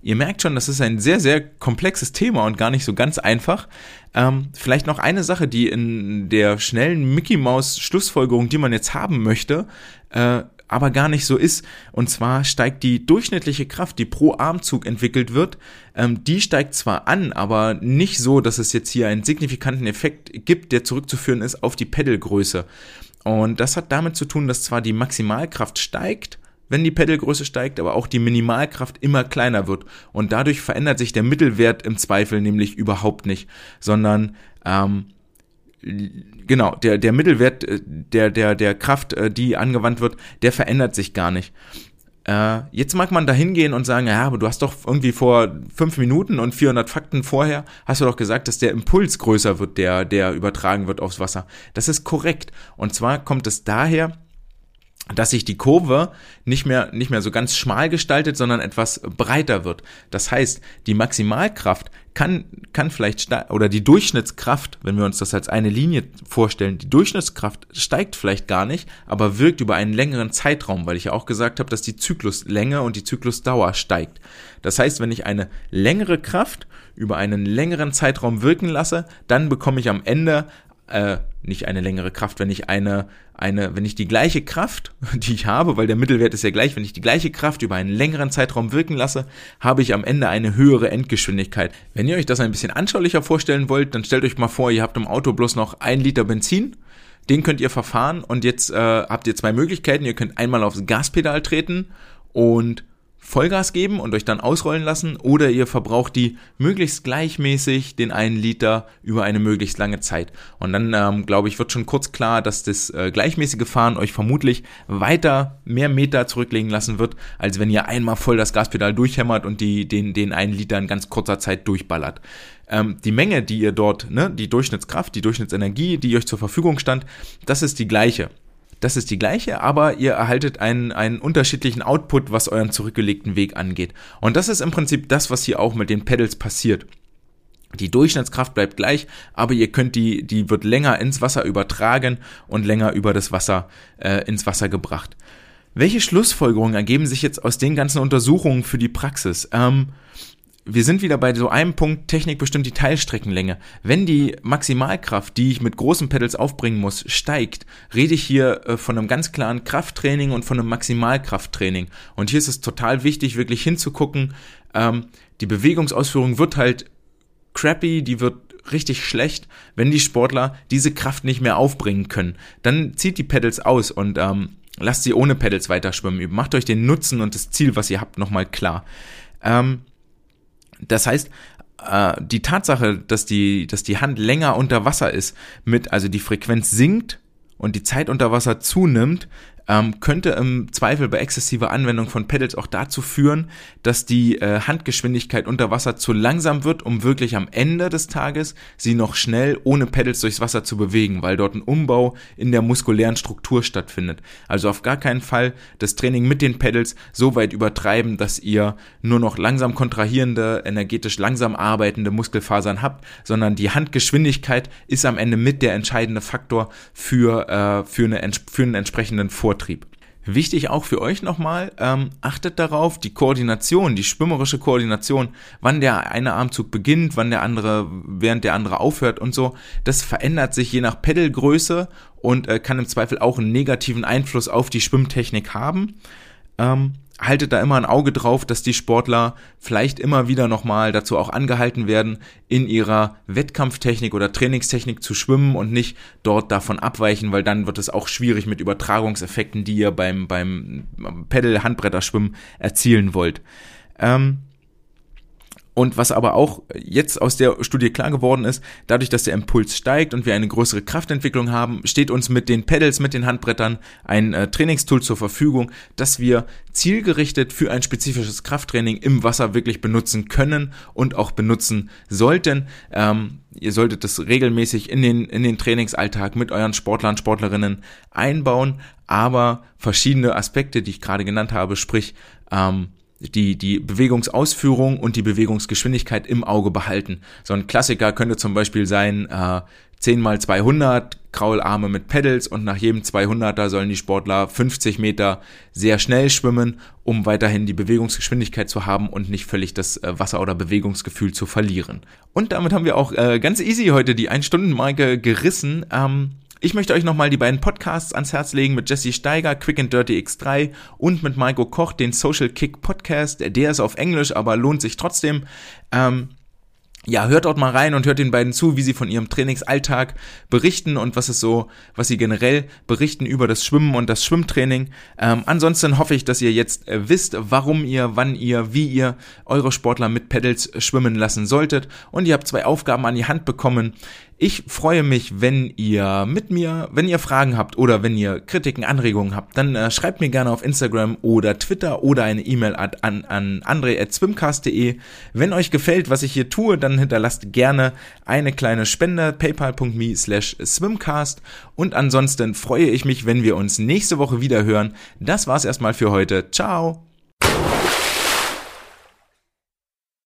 Ihr merkt schon, das ist ein sehr, sehr komplexes Thema und gar nicht so ganz einfach. Ähm, vielleicht noch eine Sache, die in der schnellen Mickey Maus Schlussfolgerung, die man jetzt haben möchte, äh, aber gar nicht so ist. Und zwar steigt die durchschnittliche Kraft, die pro Armzug entwickelt wird, ähm, die steigt zwar an, aber nicht so, dass es jetzt hier einen signifikanten Effekt gibt, der zurückzuführen ist auf die Pedalgröße. Und das hat damit zu tun, dass zwar die Maximalkraft steigt, wenn die Pedalgröße steigt, aber auch die Minimalkraft immer kleiner wird. Und dadurch verändert sich der Mittelwert im Zweifel nämlich überhaupt nicht, sondern ähm, genau, der, der Mittelwert äh, der, der, der Kraft, äh, die angewandt wird, der verändert sich gar nicht. Äh, jetzt mag man da hingehen und sagen, ja, aber du hast doch irgendwie vor fünf Minuten und 400 Fakten vorher, hast du doch gesagt, dass der Impuls größer wird, der, der übertragen wird aufs Wasser. Das ist korrekt. Und zwar kommt es daher, dass sich die Kurve nicht mehr, nicht mehr so ganz schmal gestaltet, sondern etwas breiter wird. Das heißt, die Maximalkraft kann, kann vielleicht, oder die Durchschnittskraft, wenn wir uns das als eine Linie vorstellen, die Durchschnittskraft steigt vielleicht gar nicht, aber wirkt über einen längeren Zeitraum, weil ich ja auch gesagt habe, dass die Zykluslänge und die Zyklusdauer steigt. Das heißt, wenn ich eine längere Kraft über einen längeren Zeitraum wirken lasse, dann bekomme ich am Ende äh, nicht eine längere Kraft, wenn ich eine, eine, wenn ich die gleiche Kraft, die ich habe, weil der Mittelwert ist ja gleich, wenn ich die gleiche Kraft über einen längeren Zeitraum wirken lasse, habe ich am Ende eine höhere Endgeschwindigkeit. Wenn ihr euch das ein bisschen anschaulicher vorstellen wollt, dann stellt euch mal vor, ihr habt im Auto bloß noch ein Liter Benzin, den könnt ihr verfahren und jetzt äh, habt ihr zwei Möglichkeiten. Ihr könnt einmal aufs Gaspedal treten und Vollgas geben und euch dann ausrollen lassen oder ihr verbraucht die möglichst gleichmäßig den einen Liter über eine möglichst lange Zeit. Und dann, ähm, glaube ich, wird schon kurz klar, dass das äh, gleichmäßige Fahren euch vermutlich weiter mehr Meter zurücklegen lassen wird, als wenn ihr einmal voll das Gaspedal durchhämmert und die, den, den einen Liter in ganz kurzer Zeit durchballert. Ähm, die Menge, die ihr dort, ne, die Durchschnittskraft, die Durchschnittsenergie, die euch zur Verfügung stand, das ist die gleiche. Das ist die gleiche, aber ihr erhaltet einen, einen unterschiedlichen Output, was euren zurückgelegten Weg angeht. Und das ist im Prinzip das, was hier auch mit den Pedals passiert. Die Durchschnittskraft bleibt gleich, aber ihr könnt die, die wird länger ins Wasser übertragen und länger über das Wasser äh, ins Wasser gebracht. Welche Schlussfolgerungen ergeben sich jetzt aus den ganzen Untersuchungen für die Praxis? Ähm, wir sind wieder bei so einem Punkt, Technik bestimmt die Teilstreckenlänge. Wenn die Maximalkraft, die ich mit großen Pedals aufbringen muss, steigt, rede ich hier äh, von einem ganz klaren Krafttraining und von einem Maximalkrafttraining. Und hier ist es total wichtig, wirklich hinzugucken, ähm, die Bewegungsausführung wird halt crappy, die wird richtig schlecht, wenn die Sportler diese Kraft nicht mehr aufbringen können. Dann zieht die Pedals aus und ähm, lasst sie ohne Pedals weiter schwimmen. Macht euch den Nutzen und das Ziel, was ihr habt, nochmal klar. Ähm, das heißt, äh, die Tatsache, dass die, dass die Hand länger unter Wasser ist, mit, also die Frequenz sinkt und die Zeit unter Wasser zunimmt, ähm, könnte im Zweifel bei exzessiver Anwendung von Pedals auch dazu führen, dass die äh, Handgeschwindigkeit unter Wasser zu langsam wird, um wirklich am Ende des Tages sie noch schnell ohne Pedals durchs Wasser zu bewegen, weil dort ein Umbau in der muskulären Struktur stattfindet. Also auf gar keinen Fall das Training mit den Pedals so weit übertreiben, dass ihr nur noch langsam kontrahierende, energetisch langsam arbeitende Muskelfasern habt, sondern die Handgeschwindigkeit ist am Ende mit der entscheidende Faktor für, äh, für, eine, für einen entsprechenden Vorteil. Vortrieb. Wichtig auch für euch nochmal, ähm, achtet darauf, die Koordination, die schwimmerische Koordination, wann der eine Armzug beginnt, wann der andere, während der andere aufhört und so, das verändert sich je nach Pedalgröße und äh, kann im Zweifel auch einen negativen Einfluss auf die Schwimmtechnik haben. Ähm, haltet da immer ein Auge drauf, dass die Sportler vielleicht immer wieder nochmal dazu auch angehalten werden, in ihrer Wettkampftechnik oder Trainingstechnik zu schwimmen und nicht dort davon abweichen, weil dann wird es auch schwierig mit Übertragungseffekten, die ihr beim, beim Pedal-Handbretterschwimmen erzielen wollt. Ähm, und was aber auch jetzt aus der Studie klar geworden ist, dadurch, dass der Impuls steigt und wir eine größere Kraftentwicklung haben, steht uns mit den Pedals, mit den Handbrettern ein äh, Trainingstool zur Verfügung, das wir zielgerichtet für ein spezifisches Krafttraining im Wasser wirklich benutzen können und auch benutzen sollten. Ähm, ihr solltet das regelmäßig in den, in den Trainingsalltag mit euren Sportlern, Sportlerinnen einbauen, aber verschiedene Aspekte, die ich gerade genannt habe, sprich ähm, die, die Bewegungsausführung und die Bewegungsgeschwindigkeit im Auge behalten. So ein Klassiker könnte zum Beispiel sein, äh, 10 mal 200 Kraularme mit Pedals und nach jedem 200er sollen die Sportler 50 Meter sehr schnell schwimmen, um weiterhin die Bewegungsgeschwindigkeit zu haben und nicht völlig das äh, Wasser- oder Bewegungsgefühl zu verlieren. Und damit haben wir auch äh, ganz easy heute die 1-Stunden-Marke gerissen. Ähm, ich möchte euch nochmal die beiden Podcasts ans Herz legen mit Jesse Steiger, Quick and Dirty X3 und mit Maiko Koch, den Social Kick Podcast. Der ist auf Englisch, aber lohnt sich trotzdem. Ähm, ja, hört dort mal rein und hört den beiden zu, wie sie von ihrem Trainingsalltag berichten und was es so, was sie generell berichten über das Schwimmen und das Schwimmtraining. Ähm, ansonsten hoffe ich, dass ihr jetzt äh, wisst, warum ihr, wann ihr, wie ihr eure Sportler mit Pedals schwimmen lassen solltet. Und ihr habt zwei Aufgaben an die Hand bekommen. Ich freue mich, wenn ihr mit mir, wenn ihr Fragen habt oder wenn ihr Kritiken, Anregungen habt, dann äh, schreibt mir gerne auf Instagram oder Twitter oder eine E-Mail an, an, an andre.swimcast.de. Wenn euch gefällt, was ich hier tue, dann hinterlasst gerne eine kleine Spende, paypal.me slash swimcast. Und ansonsten freue ich mich, wenn wir uns nächste Woche wieder hören. Das war's erstmal für heute. Ciao!